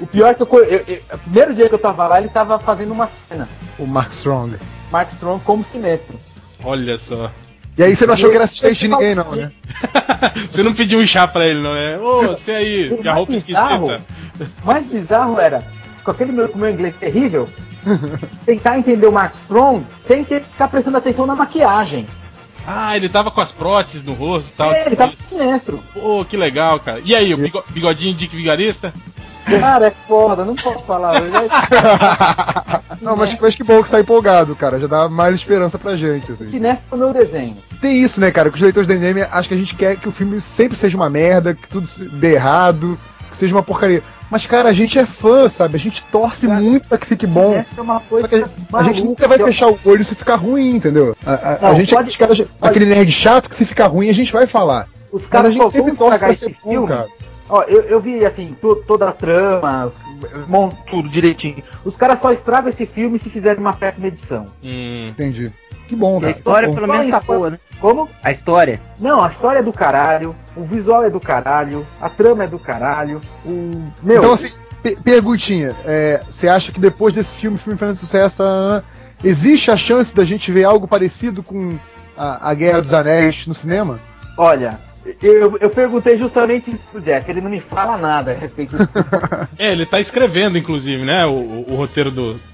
o pior é que eu, eu, eu- O primeiro dia que eu tava lá, ele tava fazendo uma cena.
O Mark Strong.
Mark Strong como sinestro.
Olha só.
E aí você não achou que era assistente de ninguém, não, né?
você não pediu um chá pra ele, não é? Ô, você aí, que a roupa
mais bizarro,
esquisita.
O mais bizarro era, com aquele meu, com o meu inglês terrível, tentar entender o Mark Strong sem ter que ficar prestando atenção na maquiagem.
Ah, ele tava com as próteses no rosto e tal.
É, ele tava sinestro.
Pô, que legal, cara. E aí, o bigo- bigodinho Dick Vigarista?
Cara, é foda, não posso falar. Já-
não, mas, mas que bom que tá empolgado, cara. Já dá mais esperança pra gente, assim.
Sinestro é o meu desenho.
Tem isso, né, cara? Que os leitores da NM acham que a gente quer que o filme sempre seja uma merda, que tudo se- dê errado, que seja uma porcaria. Mas, cara, a gente é fã, sabe? A gente torce
Cara,
muito pra que fique bom.
É uma coisa
que a, gente- a gente
maluca.
nunca vai fechar o olho se ficar ruim, entendeu? A, a- a
Não,
gente é
pode-
aquele, cara- aquele nerd chato que se ficar ruim a gente vai falar.
Os
Mas a
caras
gente sempre torce
estragar
pra
esse
ser bom,
filme.
cara.
Ó, eu, eu vi assim, to- toda a trama, monto tudo direitinho. Os caras só estragam esse filme se fizerem uma péssima edição.
Hum.
Entendi. Que bom,
E a
cara.
história pelo menos tá
Mas-
boa, né?
Como?
A história.
Não, a história é do caralho, o visual é do caralho, a trama é do caralho, o. Meu,
Então, assim, pe- perguntinha. é, Você acha que depois desse filme, filme fazendo sucesso, ah, existe a chance da gente ver algo parecido com a, a Guerra dos Anéis no cinema?
olha, eu, eu perguntei justamente isso pro Jeff, ele não me fala nada a respeito disso.
É, ele tá escrevendo, inclusive, né? O, o- o roteiro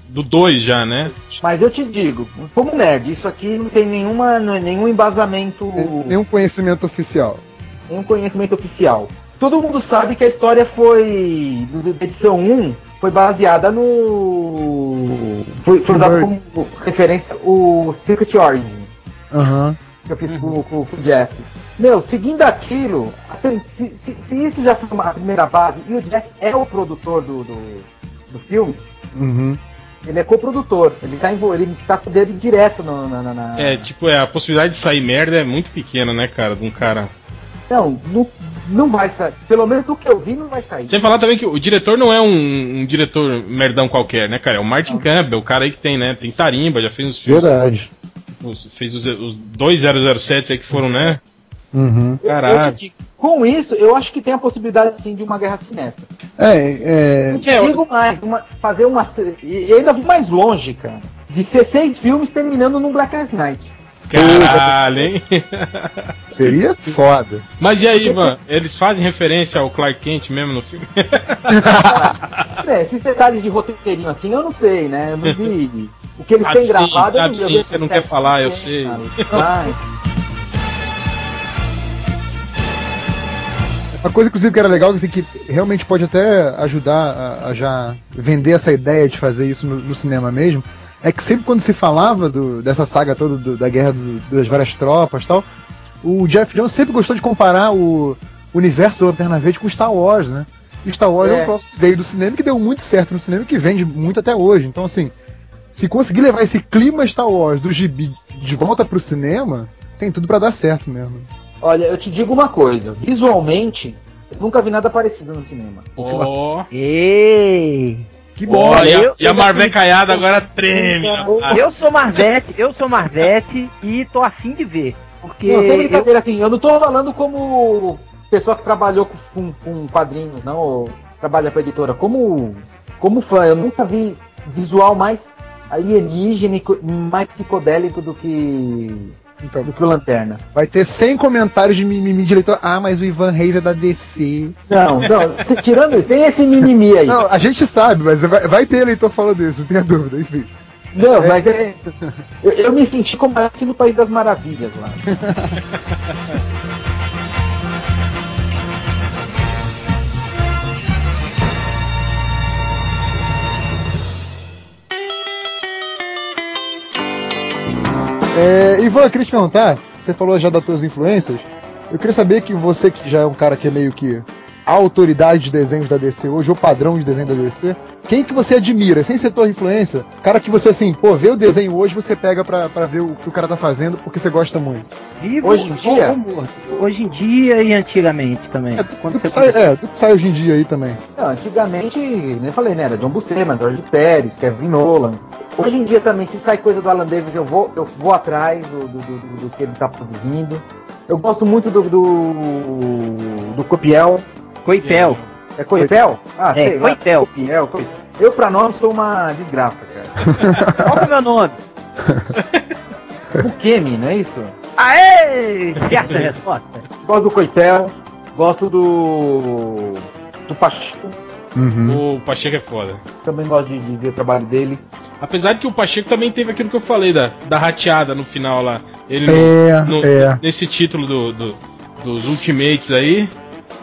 do 2 já, né?
Mas eu te digo, como nerd, isso aqui não tem nenhuma, não é nenhum embasamento,
Nenhum conhecimento oficial.
nenhum conhecimento oficial. Todo mundo sabe que a história foi. do- da edição 1 foi baseada no. Foi, foi usado como referência o Secret Origins.
Aham.
Que eu fiz com, com- com o Jeff. Meu, seguindo aquilo, se, se- se isso já foi uma primeira base, e o Jeff é o produtor do, do, do filme,
Uhum.
ele é coprodutor, ele tá, ele tá com o dedo direto no, na, na, na-
É, tipo, é, a possibilidade de sair merda é muito pequena, né, cara? De um cara.
Não, no- não vai sair. Pelo menos do que eu vi, não vai sair.
Sem falar também que o diretor não é um, um diretor merdão qualquer, né, cara? É o Martin Campbell, o cara aí que tem, né? Tem tarimba, já fez os filmes.
Verdade.
Os- fez os, os dois 007 aí que foram, né?
Uhum.
Eu
Caralho.
com isso, eu acho que tem a possibilidade sim de uma guerra sinestra.
É, é.
Eu digo mais, uma- fazer uma. E ainda vou mais longe, cara. De ser seis filmes terminando num Black Knight.
Caralho, hein?
Seria foda.
Mas e aí, Ivan? Eles fazem referência ao Clark Kent mesmo no filme?
É, esses detalhes de roteirinho assim, eu não sei, né? Eu não vi. O que eles têm
sim,
gravado,
sim,
vi
você não quer falar, eu sei.
Uma coisa, inclusive, que era legal, assim, que realmente pode até ajudar a, a já vender essa ideia de fazer isso no, no cinema mesmo, é que sempre quando se falava do- dessa saga toda do- da guerra do- das várias tropas e tal, o Jeff Jones sempre gostou de comparar o universo do Lanterna Verde com Star Wars, né? E Star Wars é,
É.
um troço que veio do cinema e que deu muito certo no cinema e que vende muito até hoje. Então, assim, se conseguir levar esse clima Star Wars do gibi de volta pro cinema, tem tudo pra dar certo mesmo.
Olha, eu te digo uma coisa. Visualmente, eu nunca vi nada parecido no cinema.
Ó.
Ei!
Que bom!
Olha,
eu-
e a
eu-
Marvecaiada agora treme.
Eu sou Marvete, eu sou Marvete e tô afim de ver. Porque
Não, sem
eu,
brincadeira, assim, eu não tô falando como pessoa que trabalhou com, com, com quadrinhos, não, ou trabalha pra editora, como, como fã, eu nunca vi visual mais alienígena e mais psicodélico do que,
Então,
do que o Lanterna.
Vai ter 100 comentários de mimimi de leitor. Ah, mas o Ivan Reis é da DC.
Não, não, se- tirando isso, tem esse mimimi aí.
Não, a gente sabe, mas vai, vai ter leitor falando isso, não tenha dúvida, enfim.
Não, mas é. Eu, eu me senti como assim no País das Maravilhas lá.
É, Ivan, eu queria te perguntar, você falou já das tuas influências, eu queria saber que você que já é um cara que é meio que a autoridade de desenhos da DC hoje, ou padrão de desenho da DC, quem que você admira, sem ser tua influência, cara que você assim, pô, vê o desenho hoje, você pega pra, pra ver o que o cara tá fazendo porque você gosta muito.
vivo
Hoje em dia?
Hoje em dia e antigamente também.
É, do,
Quando você
sai, é, que sai hoje em dia aí também.
Não, antigamente, nem falei, né? Era John Buscema, George Pérez, Kevin Nolan. Hoje em dia também, se sai coisa do Alan Davis, eu vou, eu vou atrás do, do, do- do que ele tá produzindo. Eu gosto muito do, do, do Copiel.
Coipel.
É Coipel? Ah,
É,
sei lá.
Coipel.
Copiel, Coipel. Eu, pra nome, sou uma desgraça, cara.
Qual é o meu nome?
Bukemi, não é isso?
Aê! Certa resposta.
Gosto do Coipel. Gosto do. do Pacheco.
Uhum.
O Pacheco é foda.
Também gosto de, de ver o trabalho dele.
Apesar de que o Pacheco também teve aquilo que eu falei da, da rateada no final lá. Ele no-
É,
no-
é.
nesse título do, do- dos Ultimates aí,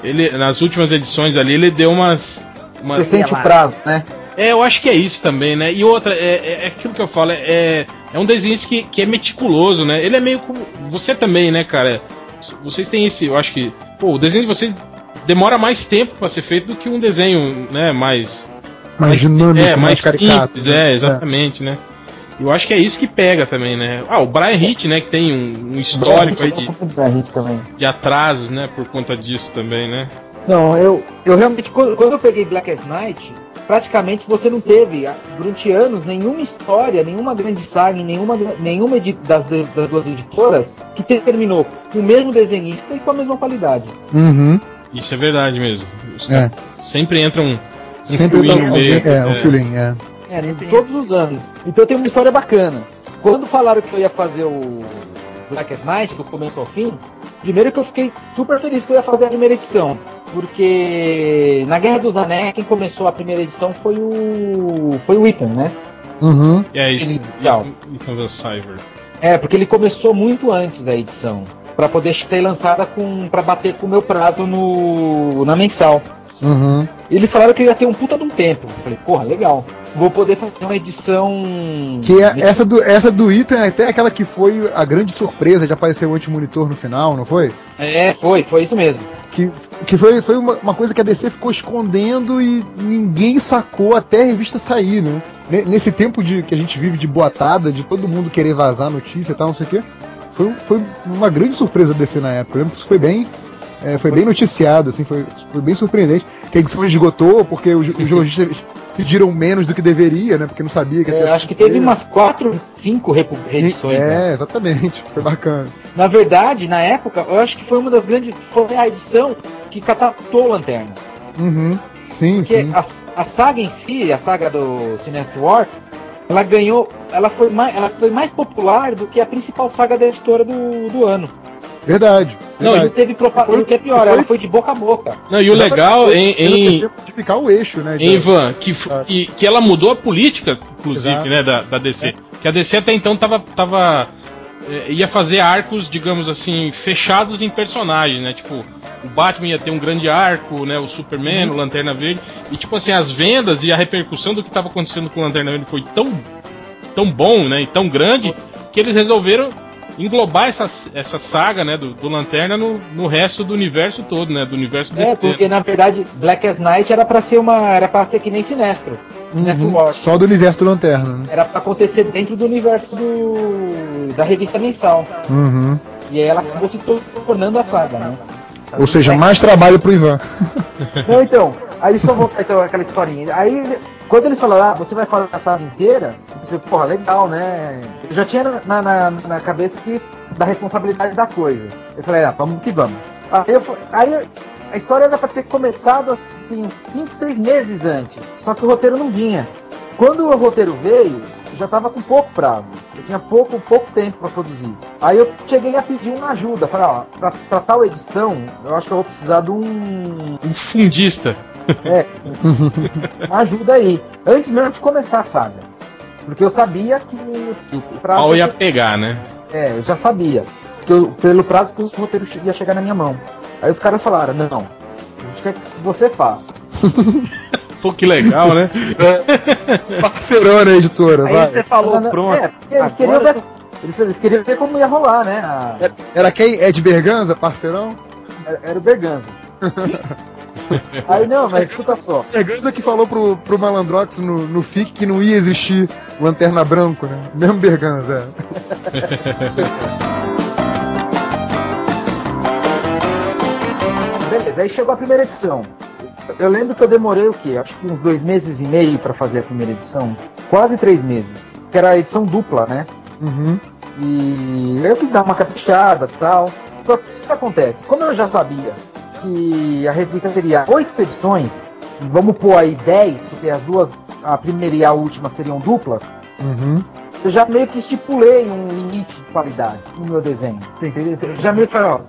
ele nas últimas edições ali ele deu umas. umas
Você sente o prazo, né?
É, eu acho que é isso também, né? E outra, é, é- é aquilo que eu falo, é, é um desenho que, que é meticuloso, né? Ele é meio como. Você também, né, cara? Vocês têm esse. Eu acho que. Pô, o desenho de vocês demora mais tempo pra ser feito do que um desenho, né? Mais.
Mais dinâmico,
é,
mais,
mais
caricato.
simples,
né?
é, exatamente, né? Eu acho que é isso que pega também, né? Ah, o Brian Hitch, né? Que tem um, um histórico aí
Eu
de, de atrasos, né? Por conta disso também, né?
Não, eu, eu realmente, quando quando eu peguei Black as Night, praticamente você não teve, ah, durante anos, nenhuma história, nenhuma grande saga, em nenhuma, nenhuma das, das duas editoras que terminou com o mesmo desenhista e com a mesma qualidade.
Uhum.
Isso é verdade mesmo. Os
É.
Sempre entra um. um
Sempre tá
no
alguém,
meio,
é, feeling, é.
É, em todos os anos. Então tem uma história bacana. Quando falaram que eu ia fazer o Black as Night, do começo ao fim, primeiro que eu fiquei super feliz que eu ia fazer a primeira edição. Porque na Guerra dos Anéis, quem começou a primeira edição foi o. foi o Ethan, né?
Uhum.
É isso.
Legal.
Ethan Cyber.
É, porque ele começou muito antes da edição. Pra poder ser lançada com. para bater com o meu prazo no. na mensal.
Uhum.
Eles falaram que ia ter um puta de um tempo. Eu falei, porra, legal. Vou poder fazer uma edição.
Que é, essa, do, essa do Ethan é até aquela que foi a grande surpresa de aparecer o anti-monitor no final, não foi?
É, foi, foi isso mesmo.
Que, que foi, foi uma, uma coisa que a DC ficou escondendo e ninguém sacou até a revista sair, né? Ne- Nesse tempo de, que a gente vive de boatada, de todo mundo querer vazar notícia e tal, não sei o quê, foi, foi uma grande surpresa DC na época. Eu lembro que isso foi bem, É, foi bem noticiado, assim, foi, foi bem surpreendente. Que a edição esgotou porque os, os lojistas pediram menos do que deveria, né? Porque não sabia que ia
É, acho que teve umas 4, 5 repu- reedições. né?
É, exatamente. Foi bacana.
Na verdade, na época, eu acho que foi uma das grandes. Foi a edição que catapultou Lanterna.
Uhum. Sim,
Porque
sim.
a, a saga em si, a saga do Sinestro Wars, ela ganhou. Ela foi, mais, ela foi mais popular do que a principal saga da editora do, do ano.
Verdade.
Não,
Não,
verdade.
teve propaganda. O que é pior,
foi-
ela foi de boca a boca.
Não, e o legal em, em,
de ficar o eixo, né?
em Ivan, que,
Ah.
que, que ela mudou a política, inclusive,
Exato.
né, da, da DC. Que a DC até então tava. tava ia fazer arcos, digamos assim, fechados em personagens, né? Tipo, o Batman ia ter um grande arco, né? O Superman, o Lanterna Verde. E tipo assim, as vendas e a repercussão do que tava acontecendo com o Lanterna Verde foi tão, tão bom, né? E tão grande que eles resolveram englobar essa, essa saga, né, do, do Lanterna no, no resto do universo todo, né? Do universo
É, porque na verdade Black as Night era pra ser uma. Era pra ser que nem Sinestro. Sinestro
Uhum. Só do universo do Lanterna, né?
Era pra acontecer dentro do universo do. da revista mensal.
Uhum.
E aí ela acabou se tornando a saga, né?
Ou seja, mais trabalho pro Ivan.
Não, então, aí só voltar então aquela historinha. Aí, quando eles falaram, ah, você vai falar a saga inteira, eu pensei, porra, legal, né? Eu já tinha na, na, na cabeça que da responsabilidade da coisa. Eu falei, ah, vamos que vamos. Aí, eu aí a história era pra ter começado assim, uns 5, 6 meses antes. Só que o roteiro não vinha. Quando o roteiro veio, já tava com pouco prazo. Eu tinha pouco, pouco tempo para produzir. Aí eu cheguei a pedir uma ajuda. Falei, ó, pra, pra tal edição, eu acho que eu vou precisar de um,
Um fundista.
é, uma ajuda aí. Antes mesmo de começar a saga. Porque eu sabia que
O
prazo
pau ia pegar, né?
É, eu já sabia. Que eu- pelo prazo que o roteiro ia chegar na minha mão. Aí os caras falaram, não, a gente quer que você faça.
Pô, que legal, né?
Parceirona a editora,
Aí
vai.
você falou,
Não, não,
pronto.
É, eles queriam, ver, eles, eles queriam ver como ia rolar, né? a-
Era- Era quem? Ed Berganza, parceirão?
era, era o Berganza. Aí não, mas escuta só.
Berganza que falou pro, pro Malandrox no, no FIC que não ia existir Lanterna Branco, né? Mesmo Berganza, é.
Beleza, aí chegou a primeira edição. Eu lembro que eu demorei o quê? Acho que uns dois meses e meio pra fazer a primeira edição. Quase três meses. Que era a edição dupla, né?
Uhum.
E eu quis dar uma caprichada e tal. Só que o que acontece? Como eu já sabia que a revista teria oito edições, vamos pôr aí dez, porque as duas, a primeira e a última seriam duplas,
Uhum.
eu já meio que estipulei um limite de qualidade no meu desenho. Entendeu? Eu já meio que falei, ó,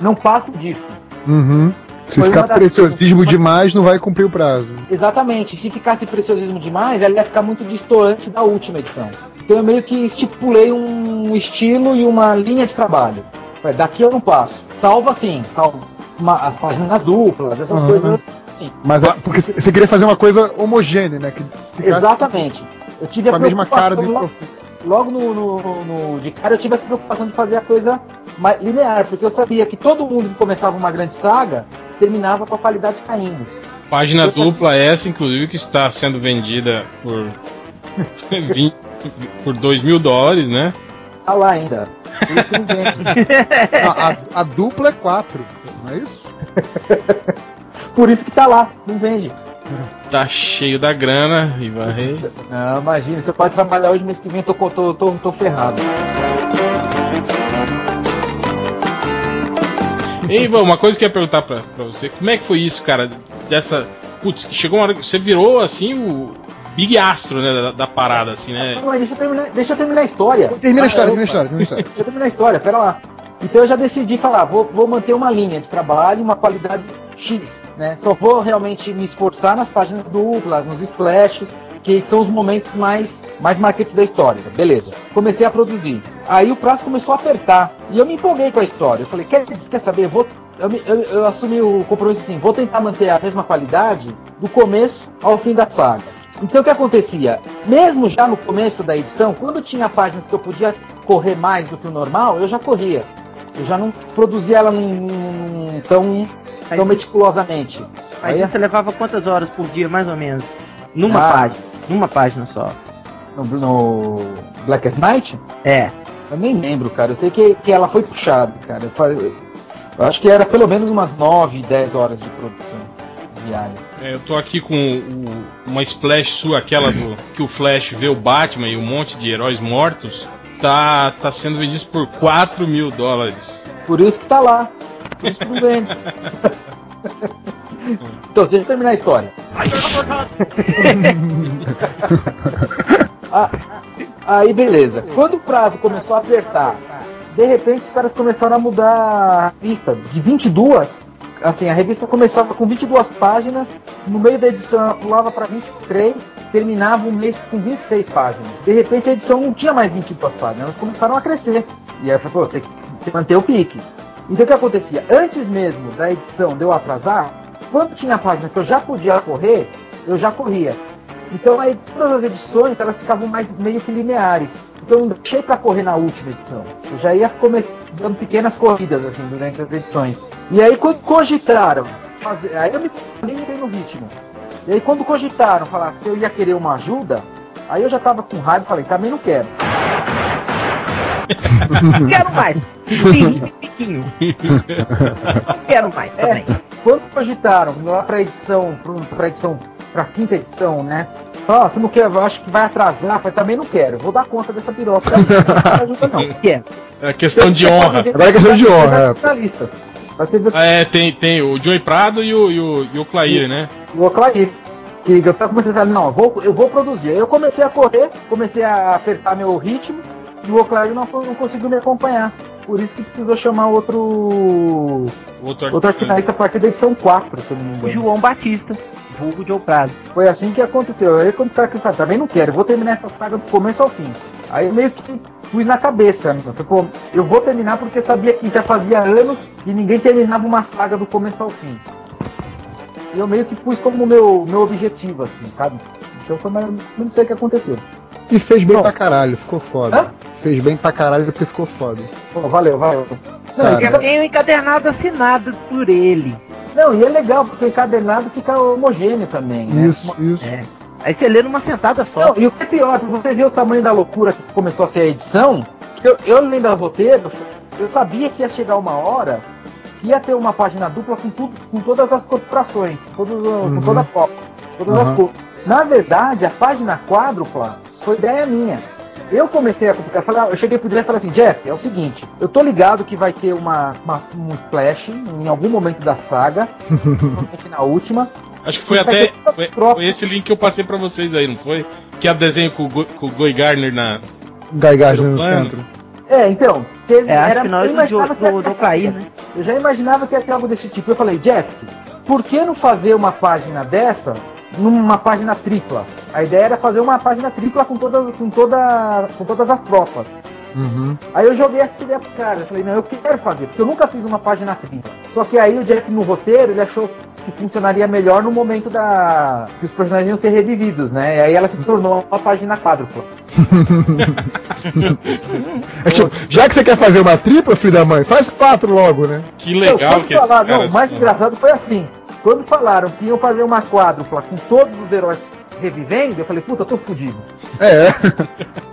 não passo disso.
Uhum. Se ficar
uma das-
preciosismo demais, não vai cumprir o prazo.
Exatamente. Se ficasse preciosismo demais, ela ia ficar muito distoante da última edição. Então eu meio que estipulei um estilo e uma linha de trabalho. Daqui eu não passo. Salvo assim, salvo uma- as páginas duplas, essas
Uhum.
coisas assim.
Mas é porque você queria fazer uma coisa homogênea, né? Que
Exatamente. Eu tive
com a mesma cara
preocupação logo, logo no, no- no- de cara eu tive essa preocupação de fazer a coisa mais linear, porque eu sabia que todo mundo que começava uma grande saga terminava com a qualidade caindo.
Página dupla essa, inclusive, que está sendo vendida por 20, por 2 mil dólares, né?
Tá lá ainda. Por isso que não vende.
a, a- a dupla é quatro, não é isso?
Por isso que tá lá, não vende.
Tá cheio da grana, Rei.
Não, imagina, se eu pode trabalhar hoje, mês que vem, eu tô, tô, tô, tô ferrado.
Ei, Ivan, uma coisa que eu ia perguntar pra, pra você, como é que foi isso, cara? Dessa. Putz, chegou uma hora que você virou assim o Big Astro, né? Da, da parada, assim, né?
Não, mas deixa eu terminar, deixa eu terminar a história.
Termina a história,
Ah,
termina a história, termina a história.
Deixa eu terminar a história, pera lá. Então eu já decidi falar, vou, vou manter uma linha de trabalho, uma qualidade X, né? Só vou realmente me esforçar nas páginas duplas, nos splashes, que são os momentos mais, mais marcantes da história. Beleza. Comecei a produzir. Aí o prazo começou a apertar. E eu me empolguei com a história. Eu falei, quer, quer saber? Eu Vou, eu, eu- eu assumi o compromisso assim, vou tentar manter a mesma qualidade do começo ao fim da saga. Então o que acontecia? Mesmo já no começo da edição, quando tinha páginas que eu podia correr mais do que o normal, eu já corria. Eu já não produzia ela num, num- tão, tão meticulosamente.
Aí
Aí,
você levava quantas horas por dia, mais ou menos? Numa
Ah.
página. Numa página só.
no, no Black as Night,
É.
eu nem lembro, cara. Eu sei que, que ela foi puxada, cara. Eu Eu acho que era pelo menos umas 9, 10 horas de produção diária.
É, eu tô aqui com o- uma splash sua, aquela do que o Flash vê o Batman e um monte de heróis mortos. Tá, tá sendo vendido por 4 mil dólares.
Por isso que tá lá. Por isso que não vende. então, deixa eu terminar a história. Ah, Aí beleza. Quando o prazo começou a apertar, de repente os caras começaram a mudar a revista de 22. Assim, a revista começava com 22 páginas, no meio da edição pulava para 23, terminava um mês com 26 páginas. De repente a edição não tinha mais 22 páginas, elas começaram a crescer. E aí eu falei, pô, tem que manter o pique. Então o que acontecia? Antes mesmo da edição de eu atrasar, quando tinha página que eu já podia correr, eu já corria. Então aí todas as edições elas ficavam mais meio que lineares. Então eu não deixei para correr na última edição. Eu já ia dando pequenas corridas assim durante as edições. E aí quando cogitaram, fazer, aí eu me entrei no ritmo. E aí quando cogitaram falar se eu ia querer uma ajuda, aí eu já tava com raiva e falei, também não quero.
Quero mais. Sim, piquinho. Quero mais também.
Quando cogitaram lá pra edição, pra edição, pra quinta edição, né? Ah, você não quer, eu acho que vai atrasar, eu falei, também não quero, vou dar conta dessa piroca. Não ajuda não.
Quero.
É questão de honra.
Agora é questão de honra, é.
Ah, é, tem, tem o Joey Prado e o, e o, e o Claire, né?
o Oclair. Que eu tava começando a falar, não, eu vou, eu vou produzir. Aí eu comecei a correr, comecei a apertar meu ritmo, o Oclair não, não conseguiu me acompanhar. Por isso que precisou chamar outro.
Outro
Outro articulista a partir da edição 4, se eu não me
O
engano.
João Batista. Vulgo Joe Prado.
Foi assim que aconteceu. Aí quando o cara que fala, também não quero, eu vou terminar essa saga do começo ao fim. Aí eu meio que pus na cabeça, né? Pô, eu vou terminar porque sabia que já fazia anos que ninguém terminava uma saga do começo ao fim. E eu meio que pus como meu, meu objetivo, assim, sabe? Então foi mais. Não sei o que aconteceu.
E fez bem
Bom.
pra caralho, ficou foda.
Hã?
Fez bem pra caralho porque ficou foda.
Pô, valeu, valeu. Não,
Eu tenho encadernado assinado por ele.
não, e é legal, porque o encadernado fica homogêneo também, né?
Isso, isso.
É. Aí você lê numa sentada só.
Não, e o que é pior, você ver o tamanho da loucura que começou a ser a edição, eu, eu lendo o roteiro, eu sabia que ia chegar uma hora que ia ter uma página dupla com, tudo, com todas as corporações, todos, uh,
Uhum.
com toda a Copa, todas
Uhum.
as cores. Na verdade, a página quádrupla foi ideia minha. Eu comecei a complicar, falei, eu cheguei pro Jeff e falei assim, Jeff, é o seguinte, eu tô ligado que vai ter uma, uma- um splash em algum momento da saga, na última,
Acho que foi até. Foi, foi esse link que eu passei pra vocês aí, não foi? Que é o desenho com, com o Goy Gardner na.
Guy Gardner no centro.
É, então, teve,
É, acho
era,
que do,
imaginava que
do, do Clair, né?
Eu já imaginava que ia ter algo desse tipo. Eu falei, Jeff, por que não fazer uma página dessa numa página tripla? A ideia era fazer uma página tripla com todas, com toda, com todas as tropas.
Uhum.
Aí eu joguei essa ideia pros caras. Eu falei, não, eu quero fazer, porque eu nunca fiz uma página tripla. Só que aí o Jeff no roteiro, ele achou que funcionaria melhor no momento da que os personagens iam ser revividos, né? E aí ela se tornou uma página quádrupla.
É tipo, já que você quer fazer uma tripla, filho da mãe, faz quatro logo, né?
Que
Não,
legal que cara-
não, o mais engraçado foi assim. Quando falaram que iam fazer uma quádrupla com todos os heróis revivendo, eu falei, puta, eu tô fudido.
É.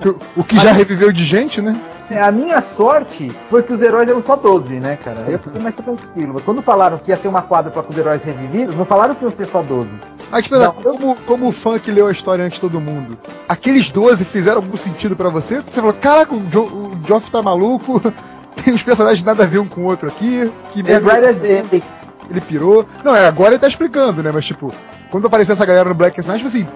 o, o que já reviveu de gente, né?
É, a minha sorte foi que os heróis eram só 12, né, cara? Eu fiquei mais tranquilo. Mas quando falaram que ia ser uma quádrupla com os heróis revividos, não falaram que iam ser só 12.
Mas, tipo,
Não, eu-
como, como o fã que leu a história antes de todo mundo, aqueles 12 fizeram algum sentido pra você? Você falou, caraca, o, jo o Geoff tá maluco, tem uns personagens nada a ver um com o outro aqui, que
É
merda. Ele pirou. Não, é, agora ele tá explicando, né? Mas, tipo, quando apareceu essa galera no Black Knight, tipo assim,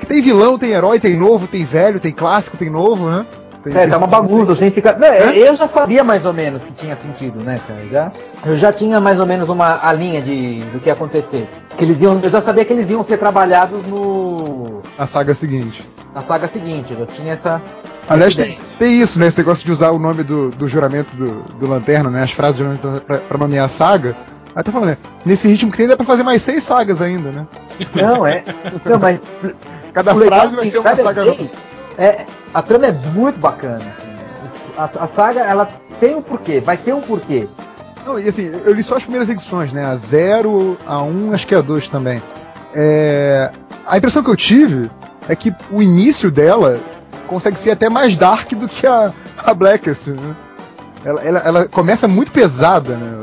que tem vilão, tem herói, tem novo, tem velho, tem clássico, tem novo, né? Tem
É, tá uma bagunça, assim, fica. Não, é, eu já sabia mais ou menos que tinha sentido, né, cara? Já, eu já tinha mais ou menos uma a linha de do que ia acontecer. Que eles iam, eu já sabia que eles iam ser trabalhados no
A saga seguinte.
na saga seguinte. Eu já tinha essa.
Aliás, tem, tem isso, né? Esse negócio de usar o nome do, do juramento do, do Lanterna, né? As frases do juramento pra, pra nomear a saga. Aí tá falando, né? Nesse ritmo que tem, dá pra fazer mais seis sagas ainda, né?
Não, é. Não, mas
Cada frase vai ser uma saga
vez. É, a trama é muito bacana. assim. A, a saga, ela tem um porquê, vai ter um porquê.
Não, e assim, eu li só as primeiras edições, né? A 0, a 1, acho que a 2 também. É, A impressão que eu tive é que o início dela consegue ser até mais dark do que a, a Blackest, né? Ela, ela, ela começa muito pesada, né?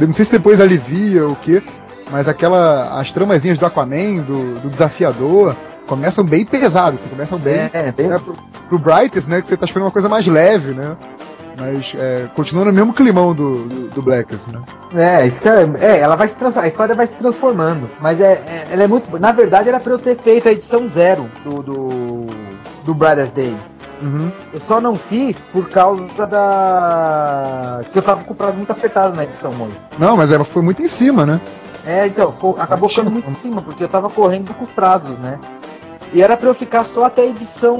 Eu não sei se depois alivia ou o quê, mas aquela. As tramazinhas do Aquaman, do, do desafiador, começam bem pesadas, assim, começam bem.
É, bem.
né, pro, pro Brightest, né? Que você tá esperando uma coisa mais leve, né? Mas é, continua no mesmo climão do, do, do Blackest, né?
É, isso que é, é, ela vai se transformar, a história vai se transformando. Mas é, é- ela é muito. Na verdade, era pra eu ter feito a edição zero do. do, do Brothers Day.
Uhum.
Eu só não fiz por causa da. que eu tava com o prazo muito apertado na edição hoje.
Não, mas ela foi muito em cima, né?
É, então, acabou ficando muito em cima, porque eu tava correndo com os prazos, né? E era pra eu ficar só até a edição.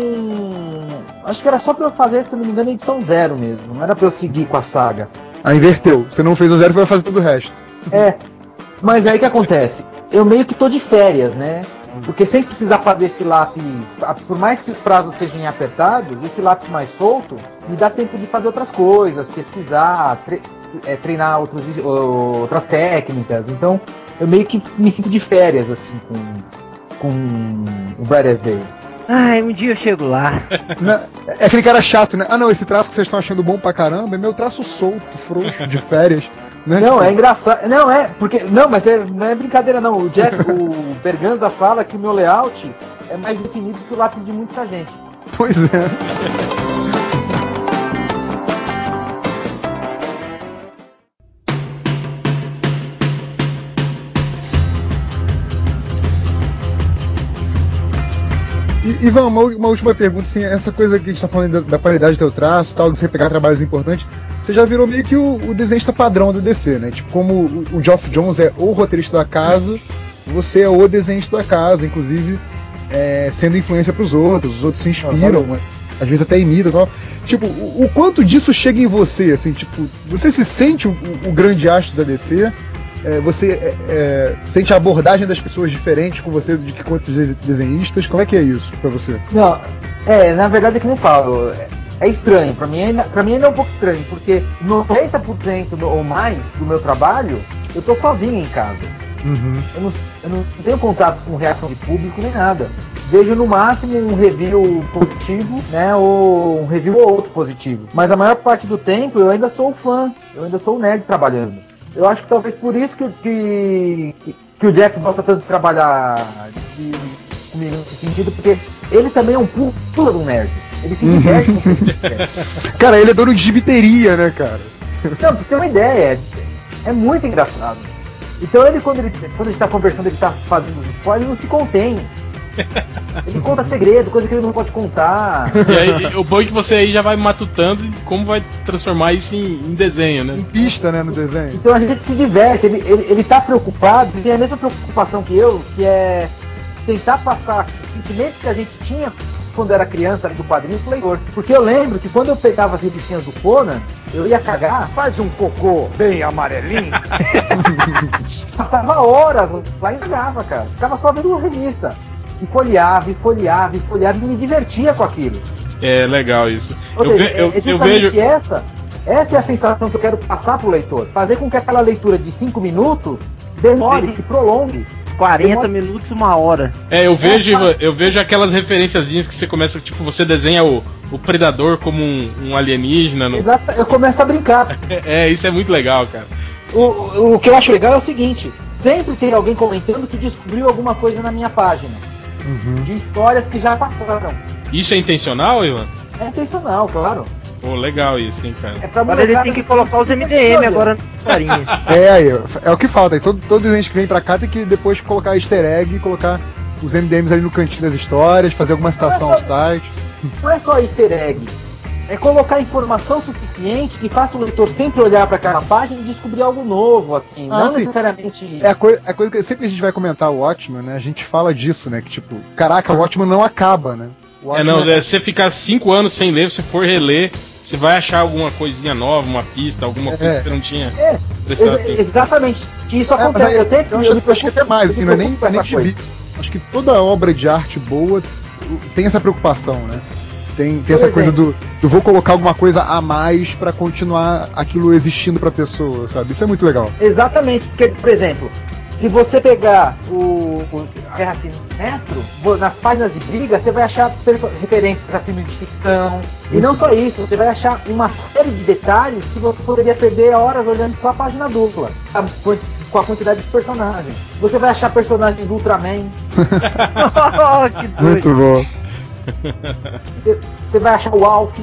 Acho que era só pra eu fazer, se não me engano, a edição zero mesmo. Não era pra eu seguir com a saga.
Aí inverteu. Você não fez a zero, vai fazer todo o resto.
É. Mas aí o que acontece? Eu meio que tô de férias, né? Porque sem precisar fazer esse lápis, por mais que os prazos sejam apertados, esse lápis mais solto me dá tempo de fazer outras coisas, pesquisar, tre- é, treinar outros, outras técnicas. Então eu meio que me sinto de férias assim com, com o Brothers Day.
Ai, um dia eu chego lá.
Né? É aquele cara chato, né? Ah, não, esse traço que vocês estão achando bom pra caramba é meu traço solto, frouxo, de férias. Né?
Não, é engraçado. Não, é, porque. Não, mas é, não é brincadeira não. O Jeff, o Berganza fala que o meu layout é mais definido que o lápis de muita gente.
Pois é. Ivan, uma, uma última pergunta, assim, essa coisa que a gente tá falando da, da qualidade do teu traço, tal, de você pegar trabalhos importantes, você já virou meio que o, o desenhista padrão da DC, né? Tipo, como o, o Geoff Jones é o roteirista da casa, você é o desenhista da casa, inclusive é, sendo influência pros outros, os outros se inspiram, né? às vezes até imitam e tal. Tipo, o, o quanto disso chega em você, assim, tipo, você se sente o- o grande astro da DC? É, você é, é, sente a abordagem das pessoas diferente com você do que com outros de- desenhistas? Como é que é isso pra você?
Não, é, na verdade é que nem falo. é- É estranho, pra mim, ainda, pra mim ainda é um pouco estranho, porque 90% do- ou mais do meu trabalho eu tô sozinho em casa.
Uhum.
Eu não, eu não tenho contato com reação de público nem nada. Vejo no máximo um review positivo, né? Ou um review ou outro positivo. Mas a maior parte do tempo eu ainda sou fã, eu ainda sou nerd trabalhando. Eu acho que talvez por isso que, que, que o Jeff gosta tanto de trabalhar de, comigo nesse sentido, porque ele também é um pu- pula de um nerd. Ele se diverte com o que ele quer.
Cara, ele é dono de gibiteria, né, cara?
Não, pra ter uma ideia, é, é muito engraçado. Então ele quando, ele, quando a gente tá conversando, ele tá fazendo os spoilers, ele não se contém. Ele conta segredo, coisa que ele não pode contar.
E aí, o bom é que você aí já vai matutando em como vai transformar isso em, em desenho,
Em
né?
pista, né, no desenho.
Então a gente se diverte, ele, ele, ele tá preocupado, ele tem a mesma preocupação que eu, que é tentar passar o sentimento que a gente tinha quando era criança do quadrinho pro leitor. Porque eu lembro que quando eu pegava as revistinhas do Conan, eu ia cagar, faz um cocô bem amarelinho. Passava horas lá e cagava, cara. Ficava só vendo revista. E folheava, e folheava, e folheava, e me divertia com aquilo.
É legal isso.
Ou
Eu,
seja,
eu,
é
eu
justamente
vejo.
essa. Essa é a sensação que eu quero passar pro leitor. Fazer com que aquela leitura de 5 minutos demore, se prolongue.
40
Demora-
minutos, uma hora.
É, eu vejo, eu vejo aquelas referenciazinhas que você começa, tipo, você desenha o, o predador como um, um alienígena. no-
Exato, eu começo a brincar.
É, isso é muito legal, cara.
O, o que eu acho legal é o seguinte: sempre tem alguém comentando que descobriu alguma coisa na minha página.
Uhum.
De histórias que já passaram.
Isso é intencional, Ivan?
É intencional, claro.
Pô, legal isso, hein, cara.
É pra
Agora ele tem que colocar os MDM agora historinha.
É, aí, é o que falta. Todo, todo desenho que vem pra cá tem que depois colocar easter egg e colocar os MDMs ali no cantinho das histórias, fazer alguma citação ao site.
Não é só easter egg. É colocar informação suficiente que faça o leitor sempre olhar para aquela página e descobrir algo novo, assim.
Ah,
não
sim.
necessariamente.
É a, coi a coisa que sempre que a gente vai comentar o Watchmen, né? A gente fala disso, né? Que tipo, caraca, o Watchmen não acaba, né? O
É, não, é, se você ficar cinco anos sem ler, se for reler, você vai achar alguma coisinha nova, uma pista, alguma coisa
É.
que você não tinha
É, ex- exatamente. Isso
É,
acontece.
aí,
eu tento.
eu acho, eu acho que até mais,
eu
assim, não é nem, nem
coisa.
gibi. Acho que toda obra de arte boa tem essa preocupação, né? Tem, tem essa coisa
exemplo.
do, do vou colocar alguma coisa a mais pra continuar aquilo existindo pra pessoa, sabe? Isso é muito legal.
Exatamente, porque, por exemplo, se você pegar o, o Guerra Sinestro, nas páginas de briga, você vai achar referências a filmes de ficção. E não só isso, você vai achar uma série de detalhes que você poderia perder horas olhando só a página dupla. a- Com a quantidade de personagens. Você vai achar personagens do Ultraman,
que doido.
Muito bom.
Você- vai achar o Alf,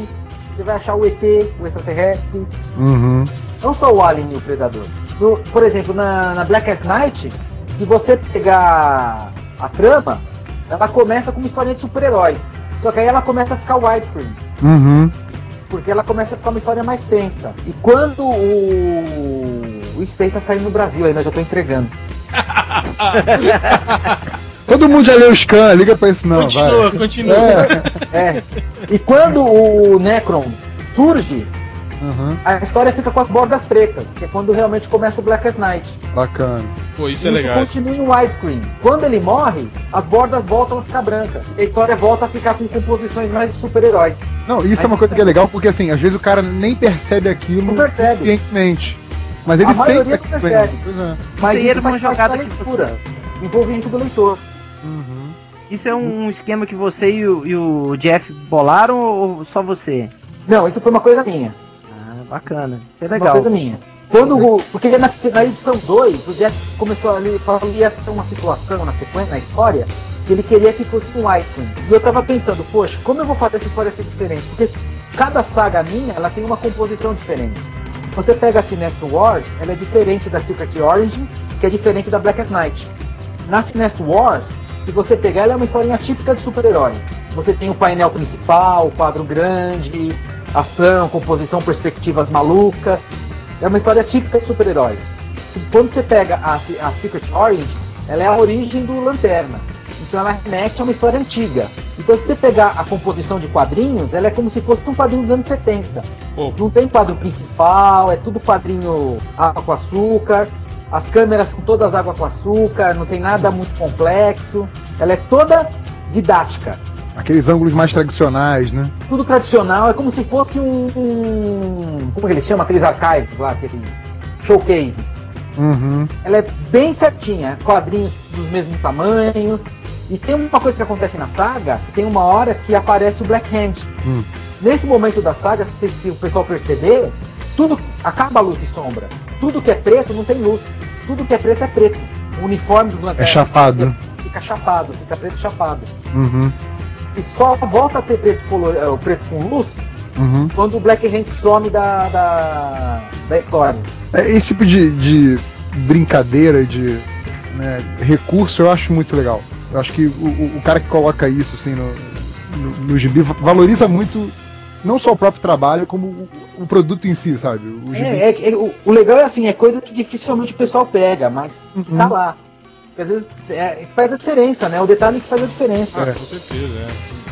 você vai achar o ET, o extraterrestre.
Uhum.
Não só o Alien e o Predador. No- por exemplo, na, na Blackest Night, se você pegar a trama, ela começa com uma história de super-herói. Só que aí ela começa a ficar widescreen.
Uhum.
Porque ela começa a ficar uma história mais tensa. E quando o. O Stay tá saindo no Brasil ainda, já tô entregando.
Todo mundo já leu o Scan, liga pra isso não,
continua,
vai.
continua.
É.
É. E quando o Necron surge,
Uhum.
a história fica com as bordas pretas, que é quando realmente começa o Blackest Night.
Bacana.
Pô, isso é
Isso
legal.
continua em widescreen. Quando ele morre, as bordas voltam a ficar brancas. E a história volta a ficar com composições mais de super-herói.
Não, isso é uma coisa que é legal, porque assim, às vezes o cara nem percebe aquilo
Não percebe.
conscientemente. Mas ele
A maioria
sempre
não percebe.
Pois é.
Mas
aí era
isso
uma
faz parte
jogada
da
que
leitura. Envolvimento do leitor.
Uhum.
Isso é um esquema que você e o, e o Jeff bolaram ou só você?
Não, isso foi uma coisa minha.
Ah, bacana. Isso é
Uma
legal.
coisa minha. Quando o, porque na, na edição 2, o Jeff começou ali, falou que ia ter uma situação na sequência, na história, que ele queria que fosse um widescreen. E eu tava pensando, poxa, como eu vou fazer essa história ser diferente? Porque cada saga minha, ela tem uma composição diferente. Você pega a Sinestro Wars, ela é diferente da Secret Origins, que é diferente da Blackest Night. Na Sinestro Wars, se você pegar, ela é uma historinha típica de super-herói. Você tem o painel principal, o quadro grande, ação, composição, perspectivas malucas. É uma história típica de super-herói. Quando você pega a, a Secret Orange, ela é a origem do Lanterna. Então ela remete a uma história antiga. Então se você pegar a composição de quadrinhos, ela é como se fosse um quadrinho dos anos 70.
Pô,
Não tem quadro principal, é tudo quadrinho água com açúcar. As câmeras são todas água com açúcar, não tem nada muito complexo. Ela é toda didática.
Aqueles ângulos mais tradicionais, né?
Tudo tradicional, é como se fosse um. um- como que eles chamam? Aqueles archives lá, aqueles showcases.
Uhum.
Ela é bem certinha, quadrinhos dos mesmos tamanhos. E tem uma coisa que acontece na saga, tem uma hora que aparece o Black Hand.
Hum.
Nesse momento da saga, se, se o pessoal perceber, tudo acaba a luz e sombra. Tudo que é preto não tem luz. Tudo que é preto é preto. O uniforme dos
É
lanternas
chapado.
fica chapado, fica preto chapado.
Uhum.
E só volta a ter preto, color, o preto com luz
Uhum.
quando o Black Hand some da, da, da história.
É, Esse tipo de, de brincadeira, de né, recurso, eu acho muito legal. Eu acho que o, o- cara que coloca isso assim no, no, no gibi va- valoriza muito não só o próprio trabalho, como o, o produto em si, sabe? O.
É, é- é- o, o legal é assim, é coisa que dificilmente o pessoal pega, mas
Uhum.
tá lá. Porque às vezes é, faz a diferença, né? O detalhe que faz a diferença.
ah, com certeza, é.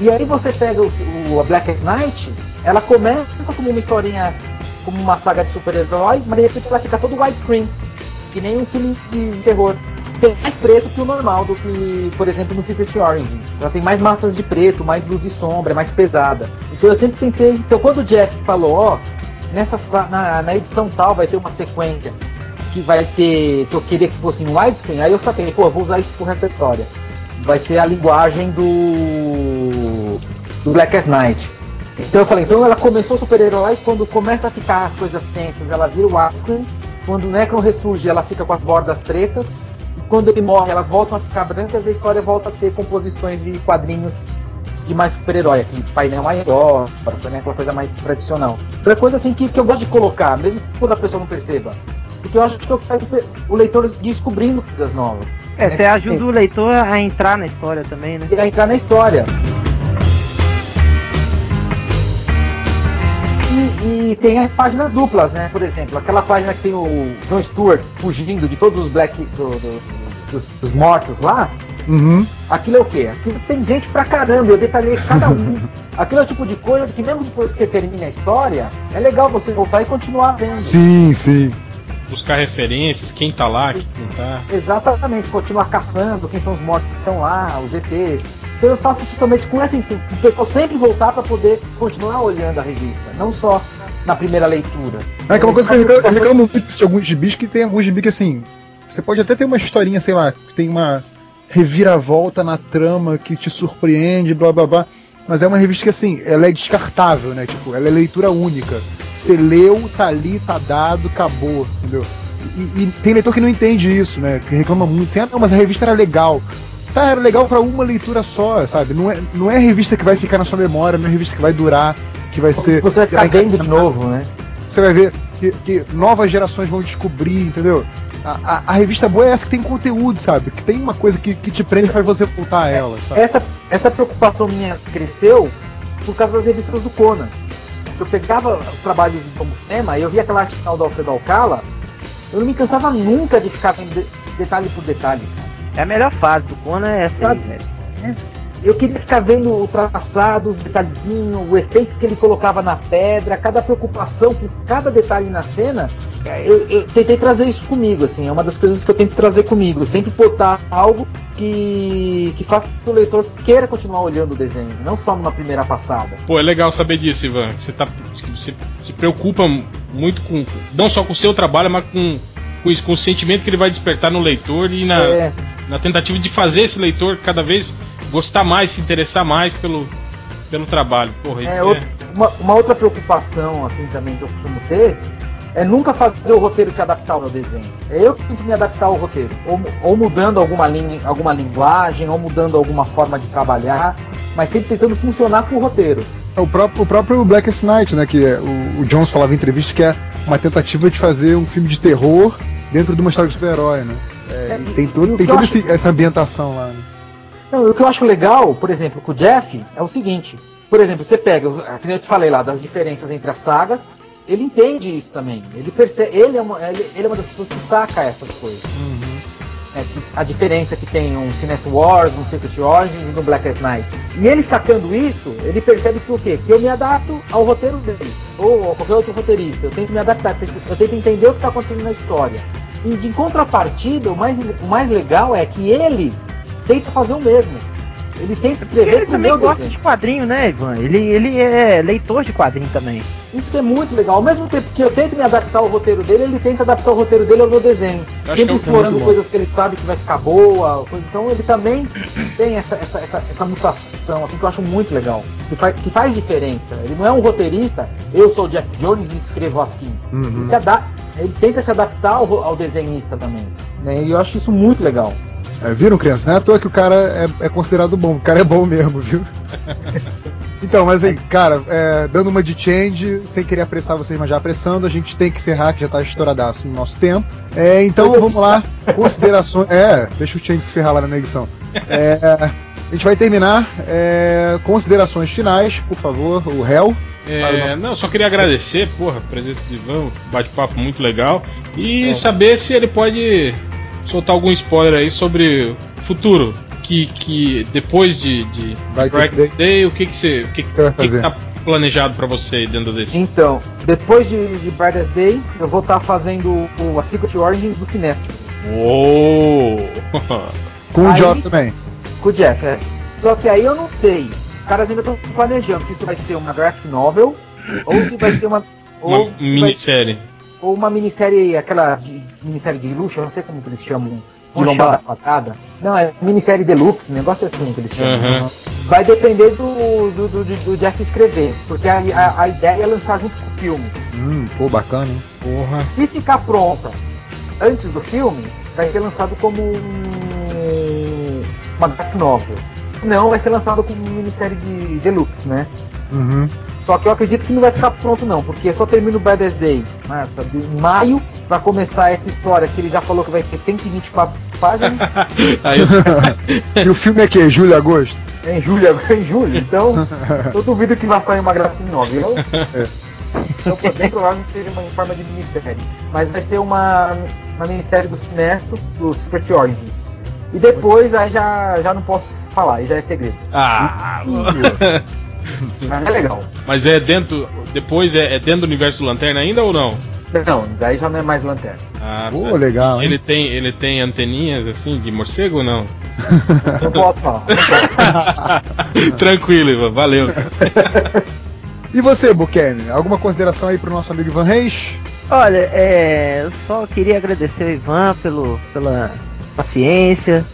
E aí você pega o, o- a Blackest Night, ela começa como uma historinha, como uma saga de super-herói, mas de repente ela fica todo widescreen, que nem um filme de terror. Tem mais preto que o normal do que, por exemplo, no Secret Origin. Ela tem mais massas de preto, mais luz e sombra, é mais pesada. Então eu sempre tentei. Então quando o Jeff falou, ó, nessa sa- na, na edição tal vai ter uma sequência que vai ter. que eu queria que fosse em widescreen, aí eu saquei, pô, vou usar isso pro resto da história. Vai ser a linguagem do. do Blackest Night. Então eu falei, então ela começou super-herói, quando começa a ficar as coisas tensas, ela vira o widescreen. Quando o Necron ressurge, ela fica com as bordas pretas. Quando ele morre, elas voltam a ficar brancas e a história volta a ter composições de quadrinhos de mais super-herói, aquele painel maior, né, aquela coisa mais tradicional. Outra coisa assim que, que eu gosto de colocar, mesmo quando a pessoa não perceba. Porque eu acho que eu quero o leitor descobrindo coisas novas.
É,
né?
você ajuda o leitor a entrar na história também, né?
E a entrar na história. E, e tem as páginas duplas, né? Por exemplo, aquela página que tem o John Stewart fugindo de todos os Black. do- do- dos, dos mortos lá.
Uhum.
Aquilo é o quê? Aquilo tem gente pra caramba, eu detalhei cada um. Aquilo é o tipo de coisa que mesmo depois que você termina a história, é legal você voltar e continuar vendo.
Sim, sim.
Buscar referências, quem tá lá, quem não tá.
Exatamente, continuar caçando quem são os mortos que estão lá, os ETs. Então eu faço justamente com essa intuito, o pessoal sempre voltar para poder continuar olhando a revista, não só na primeira leitura.
É que é uma coisa que eu reclamo, eu reclamo muito de alguns gibis que tem alguns gibis que assim. Você pode até ter uma historinha, sei lá, que tem uma reviravolta na trama que te surpreende, blá blá blá. Mas é uma revista que assim, ela é descartável, né? Tipo, ela é leitura única. Você leu, tá ali, tá dado, acabou, entendeu? E, e tem leitor que não entende isso, né? Que reclama muito. Assim, ah, não, mas a revista era legal. Tá, era legal para uma leitura só, sabe? Não é, não é revista que vai ficar na sua memória, não é revista que vai durar, que vai ser.
Você vai ficar vendo de novo, né?
Você vai ver que, que novas gerações vão descobrir, entendeu? A, a, a, revista boa é essa que tem conteúdo, sabe? Que tem uma coisa que, que te prende e faz você voltar a ela, sabe?
Essa, essa preocupação minha cresceu por causa das revistas do Conan. Eu pegava os trabalhos do cinema e eu via aquela arte final do Alfredo Alcala, eu não me cansava nunca de ficar vendo detalhe por detalhe.
É a melhor fase do Conan é essa aí, velho.
Eu queria ficar vendo o traçado, os detalhezinhos, o efeito que ele colocava na pedra, cada preocupação com cada detalhe na cena. É, eu, eu, tentei trazer isso comigo, assim, é uma das coisas que eu tento trazer comigo. Sempre botar algo que, que faça que o leitor queira continuar olhando o desenho, não só numa primeira passada.
Pô, é legal saber disso, Ivan. Você, tá, você se preocupa muito com, não só com o seu trabalho, mas com, com, isso, com o sentimento que ele vai despertar no leitor e na, é. na tentativa de fazer esse leitor cada vez gostar mais, se interessar mais pelo, pelo trabalho. Porra,
é, outra, uma, uma, outra preocupação assim também que eu costumo ter é nunca fazer o roteiro se adaptar ao meu desenho. É eu que tenho que me adaptar ao roteiro. Ou, ou mudando alguma, linha, alguma linguagem, ou mudando alguma forma de trabalhar, mas sempre tentando funcionar com o roteiro.
É o próprio, o próprio Blackest Night, né? Que é, o, o Jones falava em entrevista que é uma tentativa de fazer um filme de terror dentro de uma história de super-herói, né? É, é, tem, todo, tem toda acho... essa ambientação lá. Né?
Não, o que eu acho legal, por exemplo, com o Jeff, é o seguinte. Por exemplo, você pega, como eu te falei lá, das diferenças entre as sagas, ele entende isso também. Ele percebe, ele é uma, ele, ele é uma das pessoas que saca essas coisas. Uhum. É, a diferença que tem um Sinestro Wars, um Secret Origins e um Blackest Night. E ele sacando isso, ele percebe que o quê? Que eu me adapto ao roteiro dele, ou a qualquer outro roteirista. Eu tenho que me adaptar, eu tenho que entender o que está acontecendo na história. E de contrapartida, o mais, o mais legal é que ele tenta fazer o mesmo. Ele tenta escrever
ele também gosta desenho. de quadrinho, né, Ivan? Ele, ele é leitor de quadrinho também.
Isso é muito legal. Ao mesmo tempo que eu tento me adaptar ao roteiro dele, ele tenta adaptar o roteiro dele ao meu desenho. Sempre é explorando coisas que ele sabe que vai ficar boa. Então ele também tem essa, essa, essa, essa mutação, assim, que eu acho muito legal. Que faz, que faz diferença. Ele não é um roteirista, eu sou o Jeff Jones e escrevo assim. Uhum. Ele, se ele tenta se adaptar ao, ao desenhista também. Né? E eu acho isso muito legal.
É, viram, criança? Não é à toa que o cara é, é considerado bom. O cara é bom mesmo, viu? então, mas aí, cara, é, dando uma de change, sem querer apressar vocês, mas já apressando, a gente tem que encerrar, que já tá estouradaço no nosso tempo. É, então, vamos lá. Considerações. É, deixa o change se ferrar lá na edição. É, a gente vai terminar. É, considerações finais, por favor, o réu.
É, não, só queria agradecer, porra, a presença de Ivan, bate-papo muito legal. E é. saber se ele pode soltar algum spoiler aí sobre o futuro. Que, que depois de, de Brightest Day. Day, o que que você, o que que, que, que tá planejado para você dentro desse?
Então, depois de, de Brightest Day, eu vou estar tá fazendo o, a Secret Origins do Sinestro.
Uou!
com o Jeff também.
Com o Jeff, é. Só que aí eu não sei. Os caras ainda estão planejando se isso vai ser uma graphic novel ou se vai ser uma.
Uma minissérie
ou uma minissérie, aquela minissérie de luxo, eu não sei como que eles chamam, de lombada quadrada. Não, é minissérie deluxe, negócio assim que eles chamam. Uhum. Vai depender do, do, do, do, Jeff escrever, porque a, a, a, ideia é lançar junto com o filme.
Hum, pô, bacana, hein? Porra.
Se ficar pronta antes do filme, vai ser lançado como um, uma graphic novel. Se não, vai ser lançado como minissérie de deluxe, né?
Uhum.
Só que eu acredito que não vai ficar pronto não, porque só termina o Badass Day massa, em maio para começar essa história que ele já falou que vai ter 124 páginas.
e o filme é que? Julho, agosto?
É em julho, em julho. Então, eu duvido que vai sair uma gráfica nova. Eu, é. Então, bem provável que seja uma em forma de minissérie. Mas vai ser uma, uma minissérie do Sinestro, do Secret Origins. E depois aí já, já não posso falar, aí já é segredo.
Ah!
Mas é legal.
Mas é dentro. Depois é, é dentro do universo do Lanterna ainda ou não?
Não, daí já não é mais lanterna.
Ah, tá. legal,
hein? Ele tem, ele tem anteninhas assim de morcego ou não?
Não posso falar. Não
posso. Tranquilo, Ivan, valeu.
e você, Bukemi? Alguma consideração aí pro nosso amigo Ivan Reis?
Olha, é, eu só queria agradecer o Ivan pelo, pela paciência,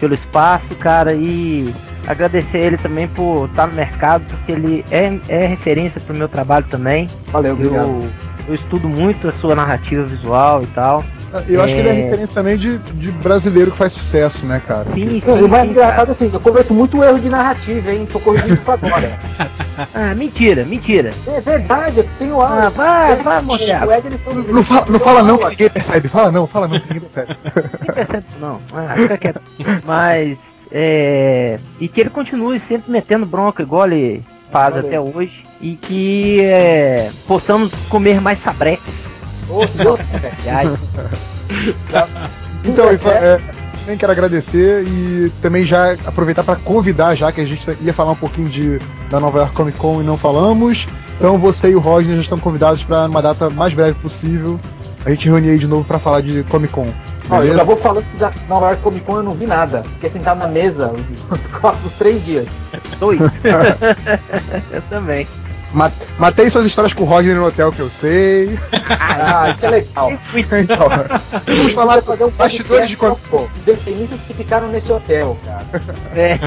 pelo espaço, cara, e agradecer ele também por estar no mercado, porque ele é, é referência pro meu trabalho também.
Valeu, obrigado.
Eu, eu estudo muito a sua narrativa visual e tal.
Eu acho que ele é
É.
referência também de, de brasileiro que faz sucesso, né, cara?
Sim,
Não, e o mais
sim,
engraçado é assim, eu cometo muito erro de narrativa, hein? Tô corrigindo isso agora.
Ah, mentira, mentira.
É verdade, eu tenho
Ah,
aula.
vai, vai, moleque.
O Éder, ele foi-
Não fala, não fala não que ninguém percebe. Fala não, fala não que ninguém percebe.
Nem percebe isso não. Ah, fica quieto. Mas, é. E que ele continue sempre metendo bronca, igual ele faz
Valeu.
até hoje. E que é, possamos comer mais
Deus quiser.
Aliás,
Então, Ivan, é, também quero agradecer e também já aproveitar para convidar, já que a gente ia falar um pouquinho de, da Nova York Comic Con e não falamos. Então você e o Roger já estão convidados para uma data mais breve possível. A gente reunir aí de novo para falar de Comic Con.
Ó, eu já vou falando que da Nova York Comic Con eu não vi nada. Fiquei sentado na mesa os próximos três dias.
dois. eu também.
Ma- Matei suas histórias com o Roger no hotel que eu sei.
Ah, isso é legal.
Então, vamos falar
fazer um
bastidores de Comic Con.
detenistas que ficaram nesse hotel, cara.
É.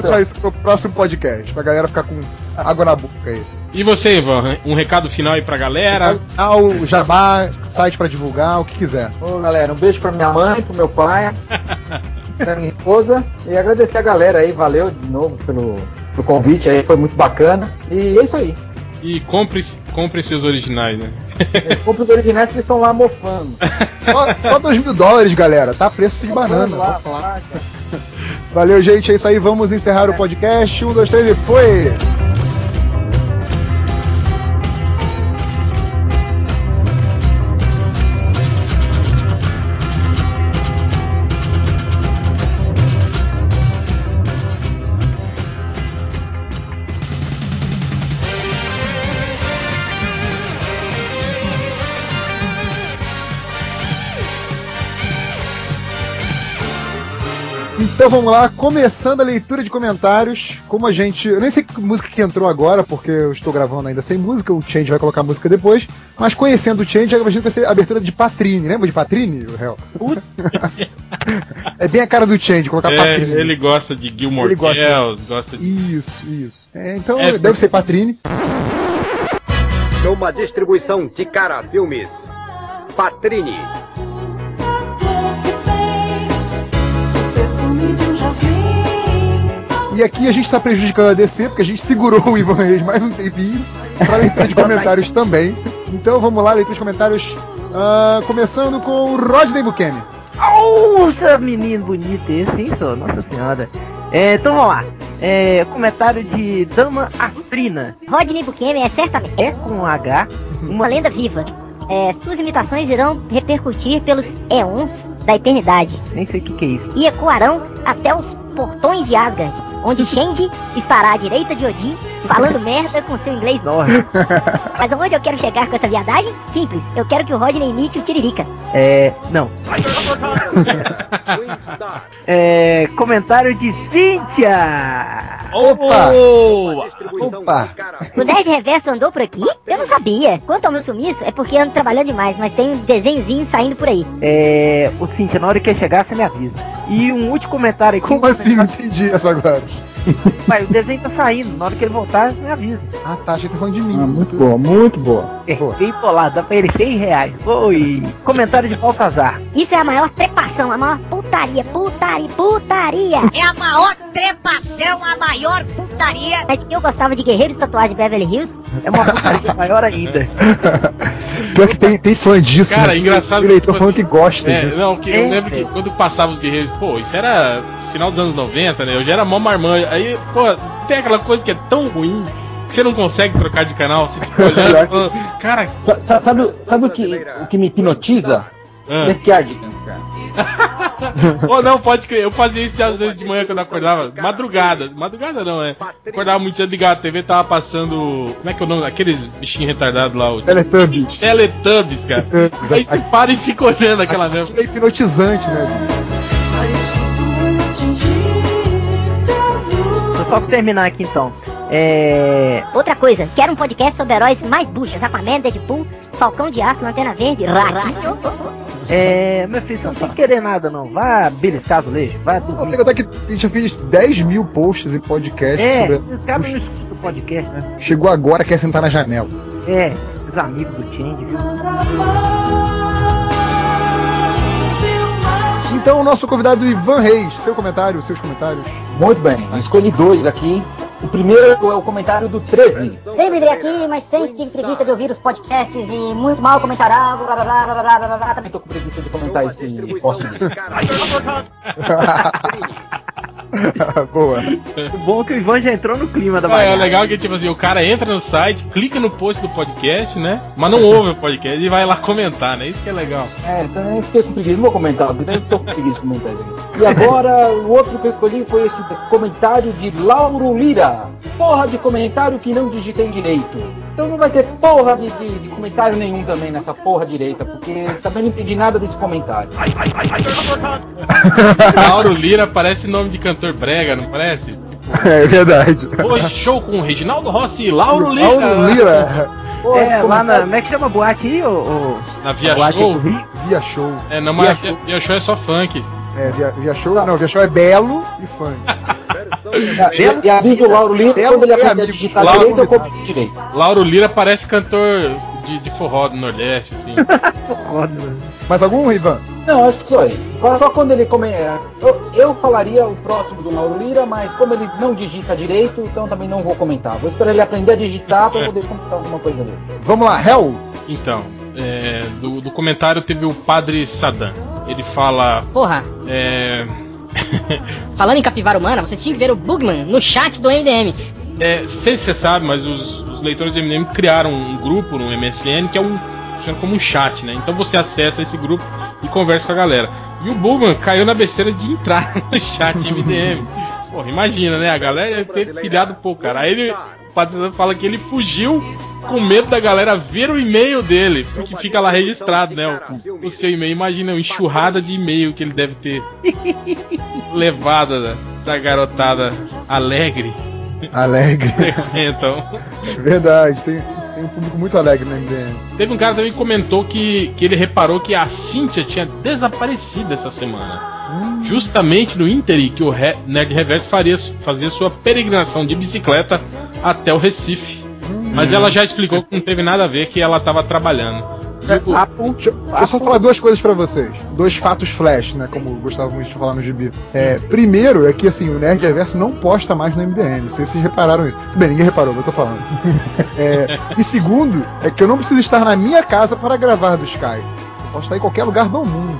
Só isso pro próximo podcast, pra galera ficar com água na boca aí.
E você, Ivan, um recado final aí pra galera?
Ah, o jabá, site pra divulgar, o que quiser.
Ô, galera, um beijo pra minha mãe, pro meu pai, pra minha esposa. E agradecer a galera aí, valeu de novo pelo, pelo convite aí, foi muito bacana. E é isso aí.
E compre, compre seus originais, né?
Compre os originais que eles estão lá mofando.
Só, só 2 mil dólares, galera, tá? Preço de banana.
lá,
vamos lá. Valeu, gente, é isso aí. Vamos encerrar o podcast. Um, dois, três e foi! Então vamos lá, começando a leitura de comentários. Como a gente. Eu nem sei que música que entrou agora, porque eu estou gravando ainda sem música, o Change vai colocar a música depois. Mas conhecendo o Change, eu imagino que vai ser a abertura de Patrine. Lembra de Patrine, o réu? é bem a cara do Change colocar
É,
Patrine.
ele gosta de Gilmore
Ele gosta.
Girls, gosta de...
Isso, isso. É, então
É,
deve ser Patrine.
Numa distribuição de cara filmes. Patrini.
E aqui a gente está prejudicando a DC, porque a gente segurou o Ivan Reis mais um tempinho para leitura de comentários também. Então vamos lá, leitura de comentários. ah, começando com o Rodney Bukemi.
Nossa, menino bonito esse, hein, só? Nossa senhora. É, então vamos lá. É, comentário de Dama Afrina.
Rodney Bukemi é certamente
É com H.
uma lenda viva. É, suas imitações irão repercutir pelos éons da eternidade
Nem sei o que, que é isso.
e ecoarão até os portões de Asgard, onde Shenji estará à direita de Odin, falando merda com seu inglês
Nossa.
Mas aonde eu quero chegar com essa viadagem? Simples, eu quero que o Rodney imite o Tiririca.
É. Não. É. Comentário de Cíntia!
Opa! Opa!
O Nerd Reverso andou por aqui? Eu não sabia. Quanto ao meu sumiço, é porque ando trabalhando demais, mas tem um desenhozinho saindo por aí.
É. O Cíntia, na hora que ele chegar, você me avisa. E um último comentário aqui.
Como assim? Não entendi essa agora.
Pai, o desenho tá saindo. Na hora que ele voltar, me avisa.
Ah, tá, achei que tá falando de mim.
Ah, muito boa, muito boa.
Bem bolado, dá pra ele 100 reais. Oi! Comentário de Baltazar.
Isso é a maior trepação, a maior putaria, putaria, putaria.
É a maior trepação, a maior putaria.
Mas eu gostava de Guerreiros Tatuagem de Beverly Hills.
É uma putaria maior ainda.
Pior que tem, tem fã disso.
Cara,
né?
engraçado
O eleitor
que,
falando que gosta
É,
disso.
não, que eu
É,
lembro que
é.
quando passava os guerreiros, pô, isso era final dos anos 90, né? Eu já era mó marmanjo. Aí, pô, tem aquela coisa que é tão ruim que você não consegue trocar de canal, você fica olhando, falando, cara,
Sa- sa- Sabe, sabe o, que, o que me hipnotiza?
ah.
Backyardigans, cara.
Pô, não, pode crer. Eu fazia isso às vezes de manhã quando eu acordava. Madrugada. Madrugada não, é. Acordava muito cedo, ligava a TV, tava passando. Como é que é o nome daqueles bichinhos retardados lá? O...
Teletubbies.
Teletubbies, cara. Aí você para e fica olhando aquela mesma.
Aquilo é hipnotizante, né?
Só pra terminar aqui então. É.
Outra coisa, quero um podcast sobre heróis mais buchas. Aquaman, Deadpool, Falcão de Aço, Lanterna Verde, Ratinho.
É. Meu filho, você não tem que querer nada, não. Vá beliscar azulejo, vai
Não
dormir.
sei contar que a gente já fez 10 mil posts em podcast
É,
sobre.
esse cara não escuta o podcast.
né? Chegou agora, quer sentar na janela.
É, os amigos do Change, viu?
Então, o nosso convidado Ivan Reis, seu comentário, seus comentários.
Muito bem, escolhi dois aqui. O primeiro é o comentário do 13.
Sempre dei aqui, mas sempre tive preguiça de ouvir os podcasts e muito mal comentar algo, blá blá blá blá blá blá blá.
Também tô com preguiça de comentar esse post.
Boa.
O bom é que o Ivan já entrou no clima da
É, é
bagaça.
legal que, tipo assim, o cara entra no site, clica no post do podcast, né? Mas não ouve o podcast e vai lá comentar, né? Isso que é legal.
É, também fiquei com preguiça. Não vou comentar, porque eu tô com preguiça de comentar isso aqui. E agora, o outro que eu escolhi foi esse comentário de Lauro Lira. Porra de comentário que não digitei direito. Então não vai ter porra de, de- de comentário nenhum também nessa porra direita, porque também não entendi nada desse comentário.
Lauro Lira parece nome de cantor brega, não parece? Tipo,
É verdade.
hoje show com o Reginaldo Rossi e Lauro Lira.
Lauro Lira.
É, lá na. Como é que chama a boate aí, ô? ô?
Na Via Show?
Via Show.
É, não, mas Via, Via Show é só funk.
É, via, via Show. Não, Via Show é belo e funk.
E, e avisa o Lauro Lira
Belo
quando ele
é
aprender a
amigo.
digitar
Lauro
direito, eu copio direito.
Lauro Lira parece cantor de, de forró do Nordeste, assim.
Foda, mano.
Mais algum, Ivan?
Não, acho que só esse. Só quando ele come... é, eu, eu falaria o próximo do Lauro Lira, mas como ele não digita direito, então também não vou comentar. Vou esperar ele aprender a digitar pra poder comentar alguma coisa dele.
Vamos lá, Hell.
Então, é, do, do comentário teve o Padre Saddam. Ele fala.
Porra,
É,
falando em capivara humana, vocês tinham que ver o Bugman no chat do MDM.
é, sei se você sabe, mas os, os leitores do MDM criaram um grupo no MSN que é um. funciona como um chat, né? Então você acessa esse grupo e conversa com a galera. E o Bugman caiu na besteira de entrar no chat MDM. Porra, imagina, né? A galera ia ter pilhado pô, cara. Aí ele, o Padre Saddam fala que ele fugiu com medo da galera ver o e-mail dele, porque fica lá registrado, né? O, o seu e-mail. Imagina a enxurrada de e-mail que ele deve ter levado da, da garotada alegre.
Alegre.
então,
Verdade, tem, tem um público muito alegre no MDM.
teve um cara também que comentou que, que ele reparou que a Cynthia tinha desaparecido essa semana. Justamente no Inter que o Re Nerd Reverso faria, fazia sua peregrinação de bicicleta até o Recife. Mas ela já explicou que não teve nada a ver, que ela estava trabalhando.
É,
o-
Papo.
Deixa, eu só falar duas coisas pra vocês. Dois fatos flash, né? Como gostávamos de falar no gibi. É, primeiro é que assim, o Nerd Reverso não posta mais no MDM. Não sei se vocês repararam isso. Tudo bem, ninguém reparou, mas eu tô falando. É, e segundo, é que eu não preciso estar na minha casa para gravar do Sky. Eu posso estar em qualquer lugar do mundo.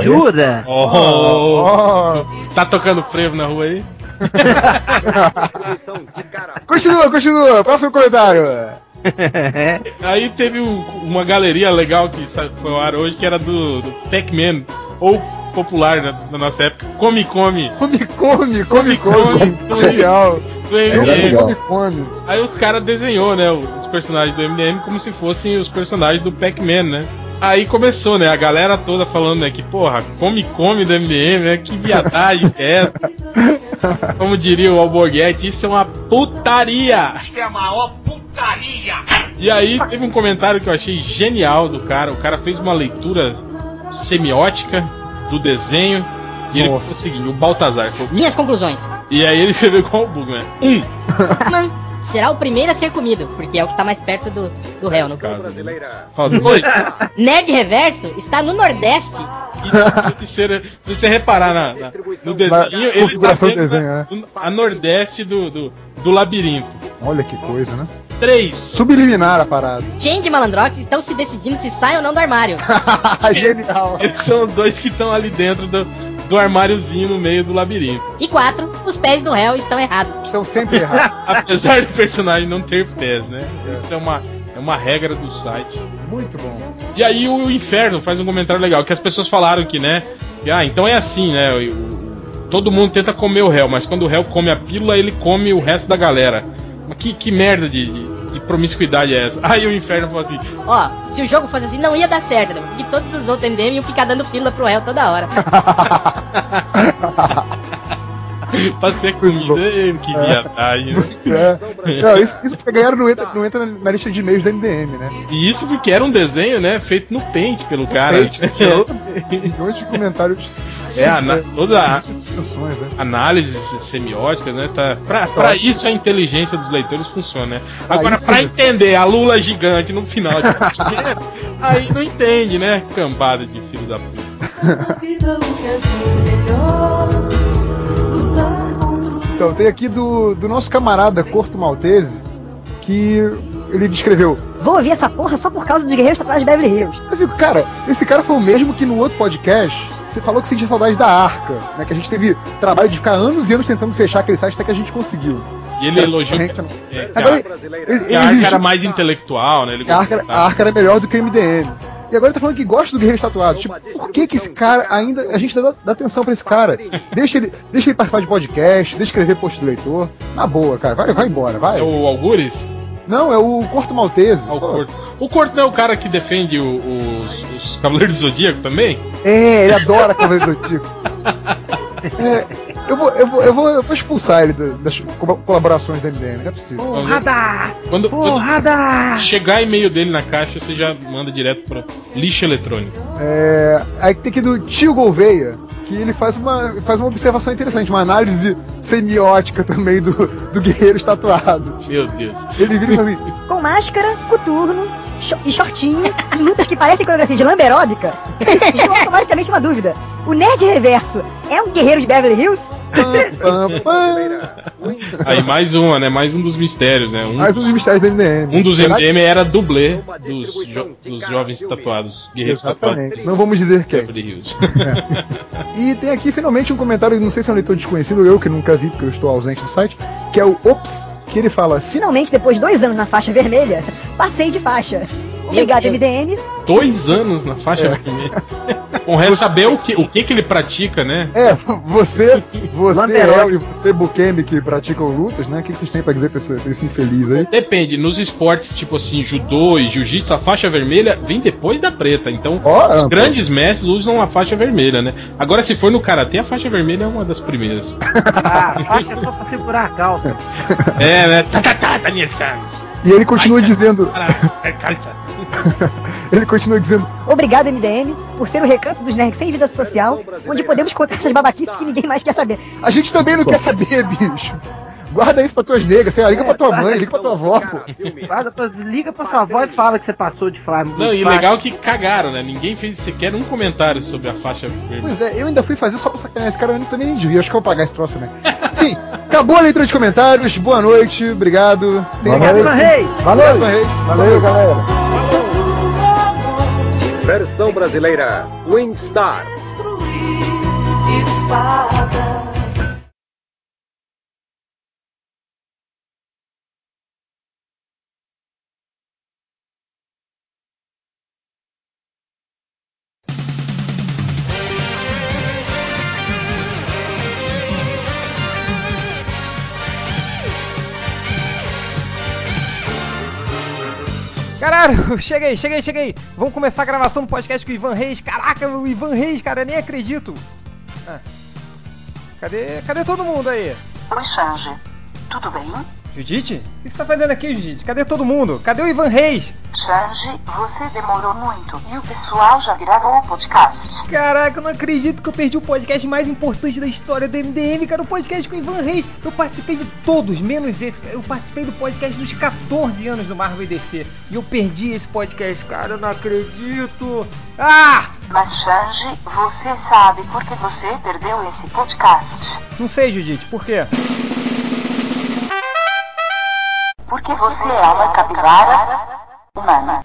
Ajuda!
Oh,
Oh,
tá tocando frevo na rua aí?
continua, continua. Próximo comentário.
Aí teve um- uma galeria legal que foi ao ar hoje, que era do, do Pac-Man, ou popular na, na nossa época, Come Come,
Come, come, come,
Come,
come.
come.
Genial.
do
É,
MDM.
come, come.
Aí os caras desenhou, né, os personagens do MDM como se fossem os personagens do Pac-Man, né? Aí começou, né, a galera toda falando, né, que porra, come come do MDM, né, que viadagem é essa? Como diria o Alborguete, isso é uma putaria!
Isto é a maior putaria!
E aí teve um comentário que eu achei genial do cara. O cara fez uma leitura semiótica do desenho. E ele falou o seguinte, o Baltazar. falou-
Minhas conclusões.
E aí ele escreveu igual o Bugman. Um,
Pac-Man será o primeiro a ser comido, porque é o que tá mais perto do, do réu, no caso.
dois.
Nerd Reverso está no Nordeste.
E se você, se você reparar na, na- no
Na
desenho, ele tá
do desenho, né?
a nordeste do, do, do labirinto.
Olha que coisa, né?
Três,
Subliminar a parada.
Change e Malandrox estão se decidindo se saem ou não do armário.
Genial.
eles são os dois que estão ali dentro do, do armáriozinho no meio do labirinto.
E quatro, os pés do réu estão errados.
Estão sempre errados.
Apesar do personagem não ter pés, né? Isso é uma, é uma regra do site.
Muito bom.
E aí o Inferno faz um comentário legal, que as pessoas falaram que, né? que, ah, então é assim, né? o- o- todo mundo tenta comer o réu, mas quando o réu come a pílula, ele come o resto da galera. Mas que, que merda de, de, de promiscuidade é essa? Aí o Inferno falou assim,
Ó, se o jogo fosse assim, não ia dar certo, né? Porque todos os outros MDM iam ficar dando fila pro réu toda hora.
pra ser comida. Ei, Que
É.
viadagem, né?
É. Não, isso, isso porque ganharam não entra, não entra na, lista de e-mails da MDM, né?
E isso porque era um desenho, né? Feito no Paint pelo cara.
Paint, tinha outro- milhões de comentários.
É, a na- toda a
né?
análise semiótica, né? Tá, pra, pra isso a inteligência dos leitores funciona, né? Agora,
isso
pra entender a Lula gigante no final de aí não entende, né? Cambada de filho da puta.
Então, tem aqui do, do nosso camarada Corto Maltese, que ele descreveu.
Vou ouvir essa porra só por causa dos guerreiros tatuados de Beverly Hills.
Eu fico, cara, esse cara foi o mesmo que no outro podcast você falou que sentia saudade da Arca, né? Que a gente teve trabalho de ficar anos e anos tentando fechar aquele site até que a gente conseguiu.
E ele elogiou
Corrente,
que,
não.
é, que
Agora, ele,
que a Arca era mais intelectual, né? Ele
a Arca, a Arca era melhor do que o MDM. E agora ele tá falando que gosta do Guerreiro Tatuado. Tipo, por que que esse cara ainda. A gente dá, dá atenção pra esse cara? Deixa ele, deixa ele participar de podcast, deixa escrever post do leitor. Na boa, cara. Vai, vai embora, vai.
É o Algures?
Não, é o Corto Maltese.
Ah, o Corto. O Corto não é o cara que defende o- os, os Cavaleiros do Zodíaco também?
É, ele adora Cavaleiro do Zodíaco. É, eu, vou, eu, vou, eu, vou, eu vou expulsar ele da- das co- colaborações da MDM, não é possível.
Porrada!
Quando, quando
Porrada!
chegar e-mail dele na caixa, você já manda direto pra lixo eletrônico.
É, aí tem aqui do Tio Gouveia, que ele faz uma, faz uma observação interessante, uma análise semiótica também do, do guerreiro estatuado.
Meu Deus.
Ele vira e fala assim:
Com máscara, coturno e shortinho, e lutas que parecem coreografia de lamba aeróbica, surgiu automaticamente uma dúvida. O Nerd Reverso é um guerreiro de Beverly Hills?
Aí mais uma, né? Mais um dos mistérios, né? Um,
Mais uns mistérios da MDM.
um dos
Será que-
MDM era dublê dos, jo- dos jovens tatuados. Guerreiros
Exatamente,
tatuados.
não vamos dizer quem.
Beverly Hills.
E tem aqui finalmente um comentário, não sei se é um leitor desconhecido, eu que nunca vi porque eu estou ausente do site, que é o Ops, que ele fala:
Finalmente, depois de dois anos na faixa vermelha, passei de faixa. Obrigado. MDM.
Dois anos na faixa
É.
vermelha. Com o resto saber o que, o que que ele pratica, né?
É, você, você é, e você, Bukemi, que praticam lutas, né? O que que vocês têm pra dizer pra esse, pra esse infeliz aí?
Depende, nos esportes tipo assim, judô e jiu-jitsu, a faixa vermelha vem depois da preta. Então,
Ó,
os
ah,
grandes mestres usam a faixa vermelha, né? Agora, se for no karatê, a faixa vermelha é uma das primeiras.
Ah, a faixa é só pra segurar a calça.
é, né? Tá, tá, tá, tá.
E ele continua dizendo,
Cara, é, calça.
ele continua dizendo,
Obrigado, MDM, por ser o recanto dos nerds sem vida social, onde podemos contar essas babaquices que ninguém mais quer saber.
a gente também não quer saber, bicho. Guarda isso pra tuas negras, sei lá, liga pra tua mãe, liga pra tua avó, pô.
Guarda pra- liga pra sua avó e fala que você passou de Flávio.
Não, e legal que cagaram, né? Ninguém fez sequer um comentário sobre a faixa vermelha.
Pois é, eu ainda fui fazer só pra sacanear esse cara, eu também nem devia, acho que eu vou pagar esse troço também. Enfim, acabou a leitura de comentários, boa noite, obrigado. Tem
Valeu.
Rei!
Valeu, Reis.
Valeu, galera.
Versão brasileira Winstar.
Caralho, cheguei, cheguei, cheguei. Vamos começar a gravação do podcast com o Ivan Reis. Caraca, o Ivan Reis, cara, nem acredito. Ah. Cadê, cadê todo mundo aí?
Oi, Sanji. Tudo bem?
Judite? O que você tá fazendo aqui, Judite? Cadê todo mundo? Cadê o Ivan Reis?
Sanji, você demorou muito e o pessoal já gravou o podcast.
Caraca, eu não acredito que eu perdi o podcast mais importante da história do MDM, cara. O podcast com o Ivan Reis. Eu participei de todos, menos esse. Eu participei do podcast dos 14 anos do Marvel DC. E eu perdi esse podcast, cara. Eu não acredito. Ah!
Mas, Sanji, você sabe por que você perdeu esse podcast?
Não sei, Judite, por quê?
Porque você é uma capivara humana.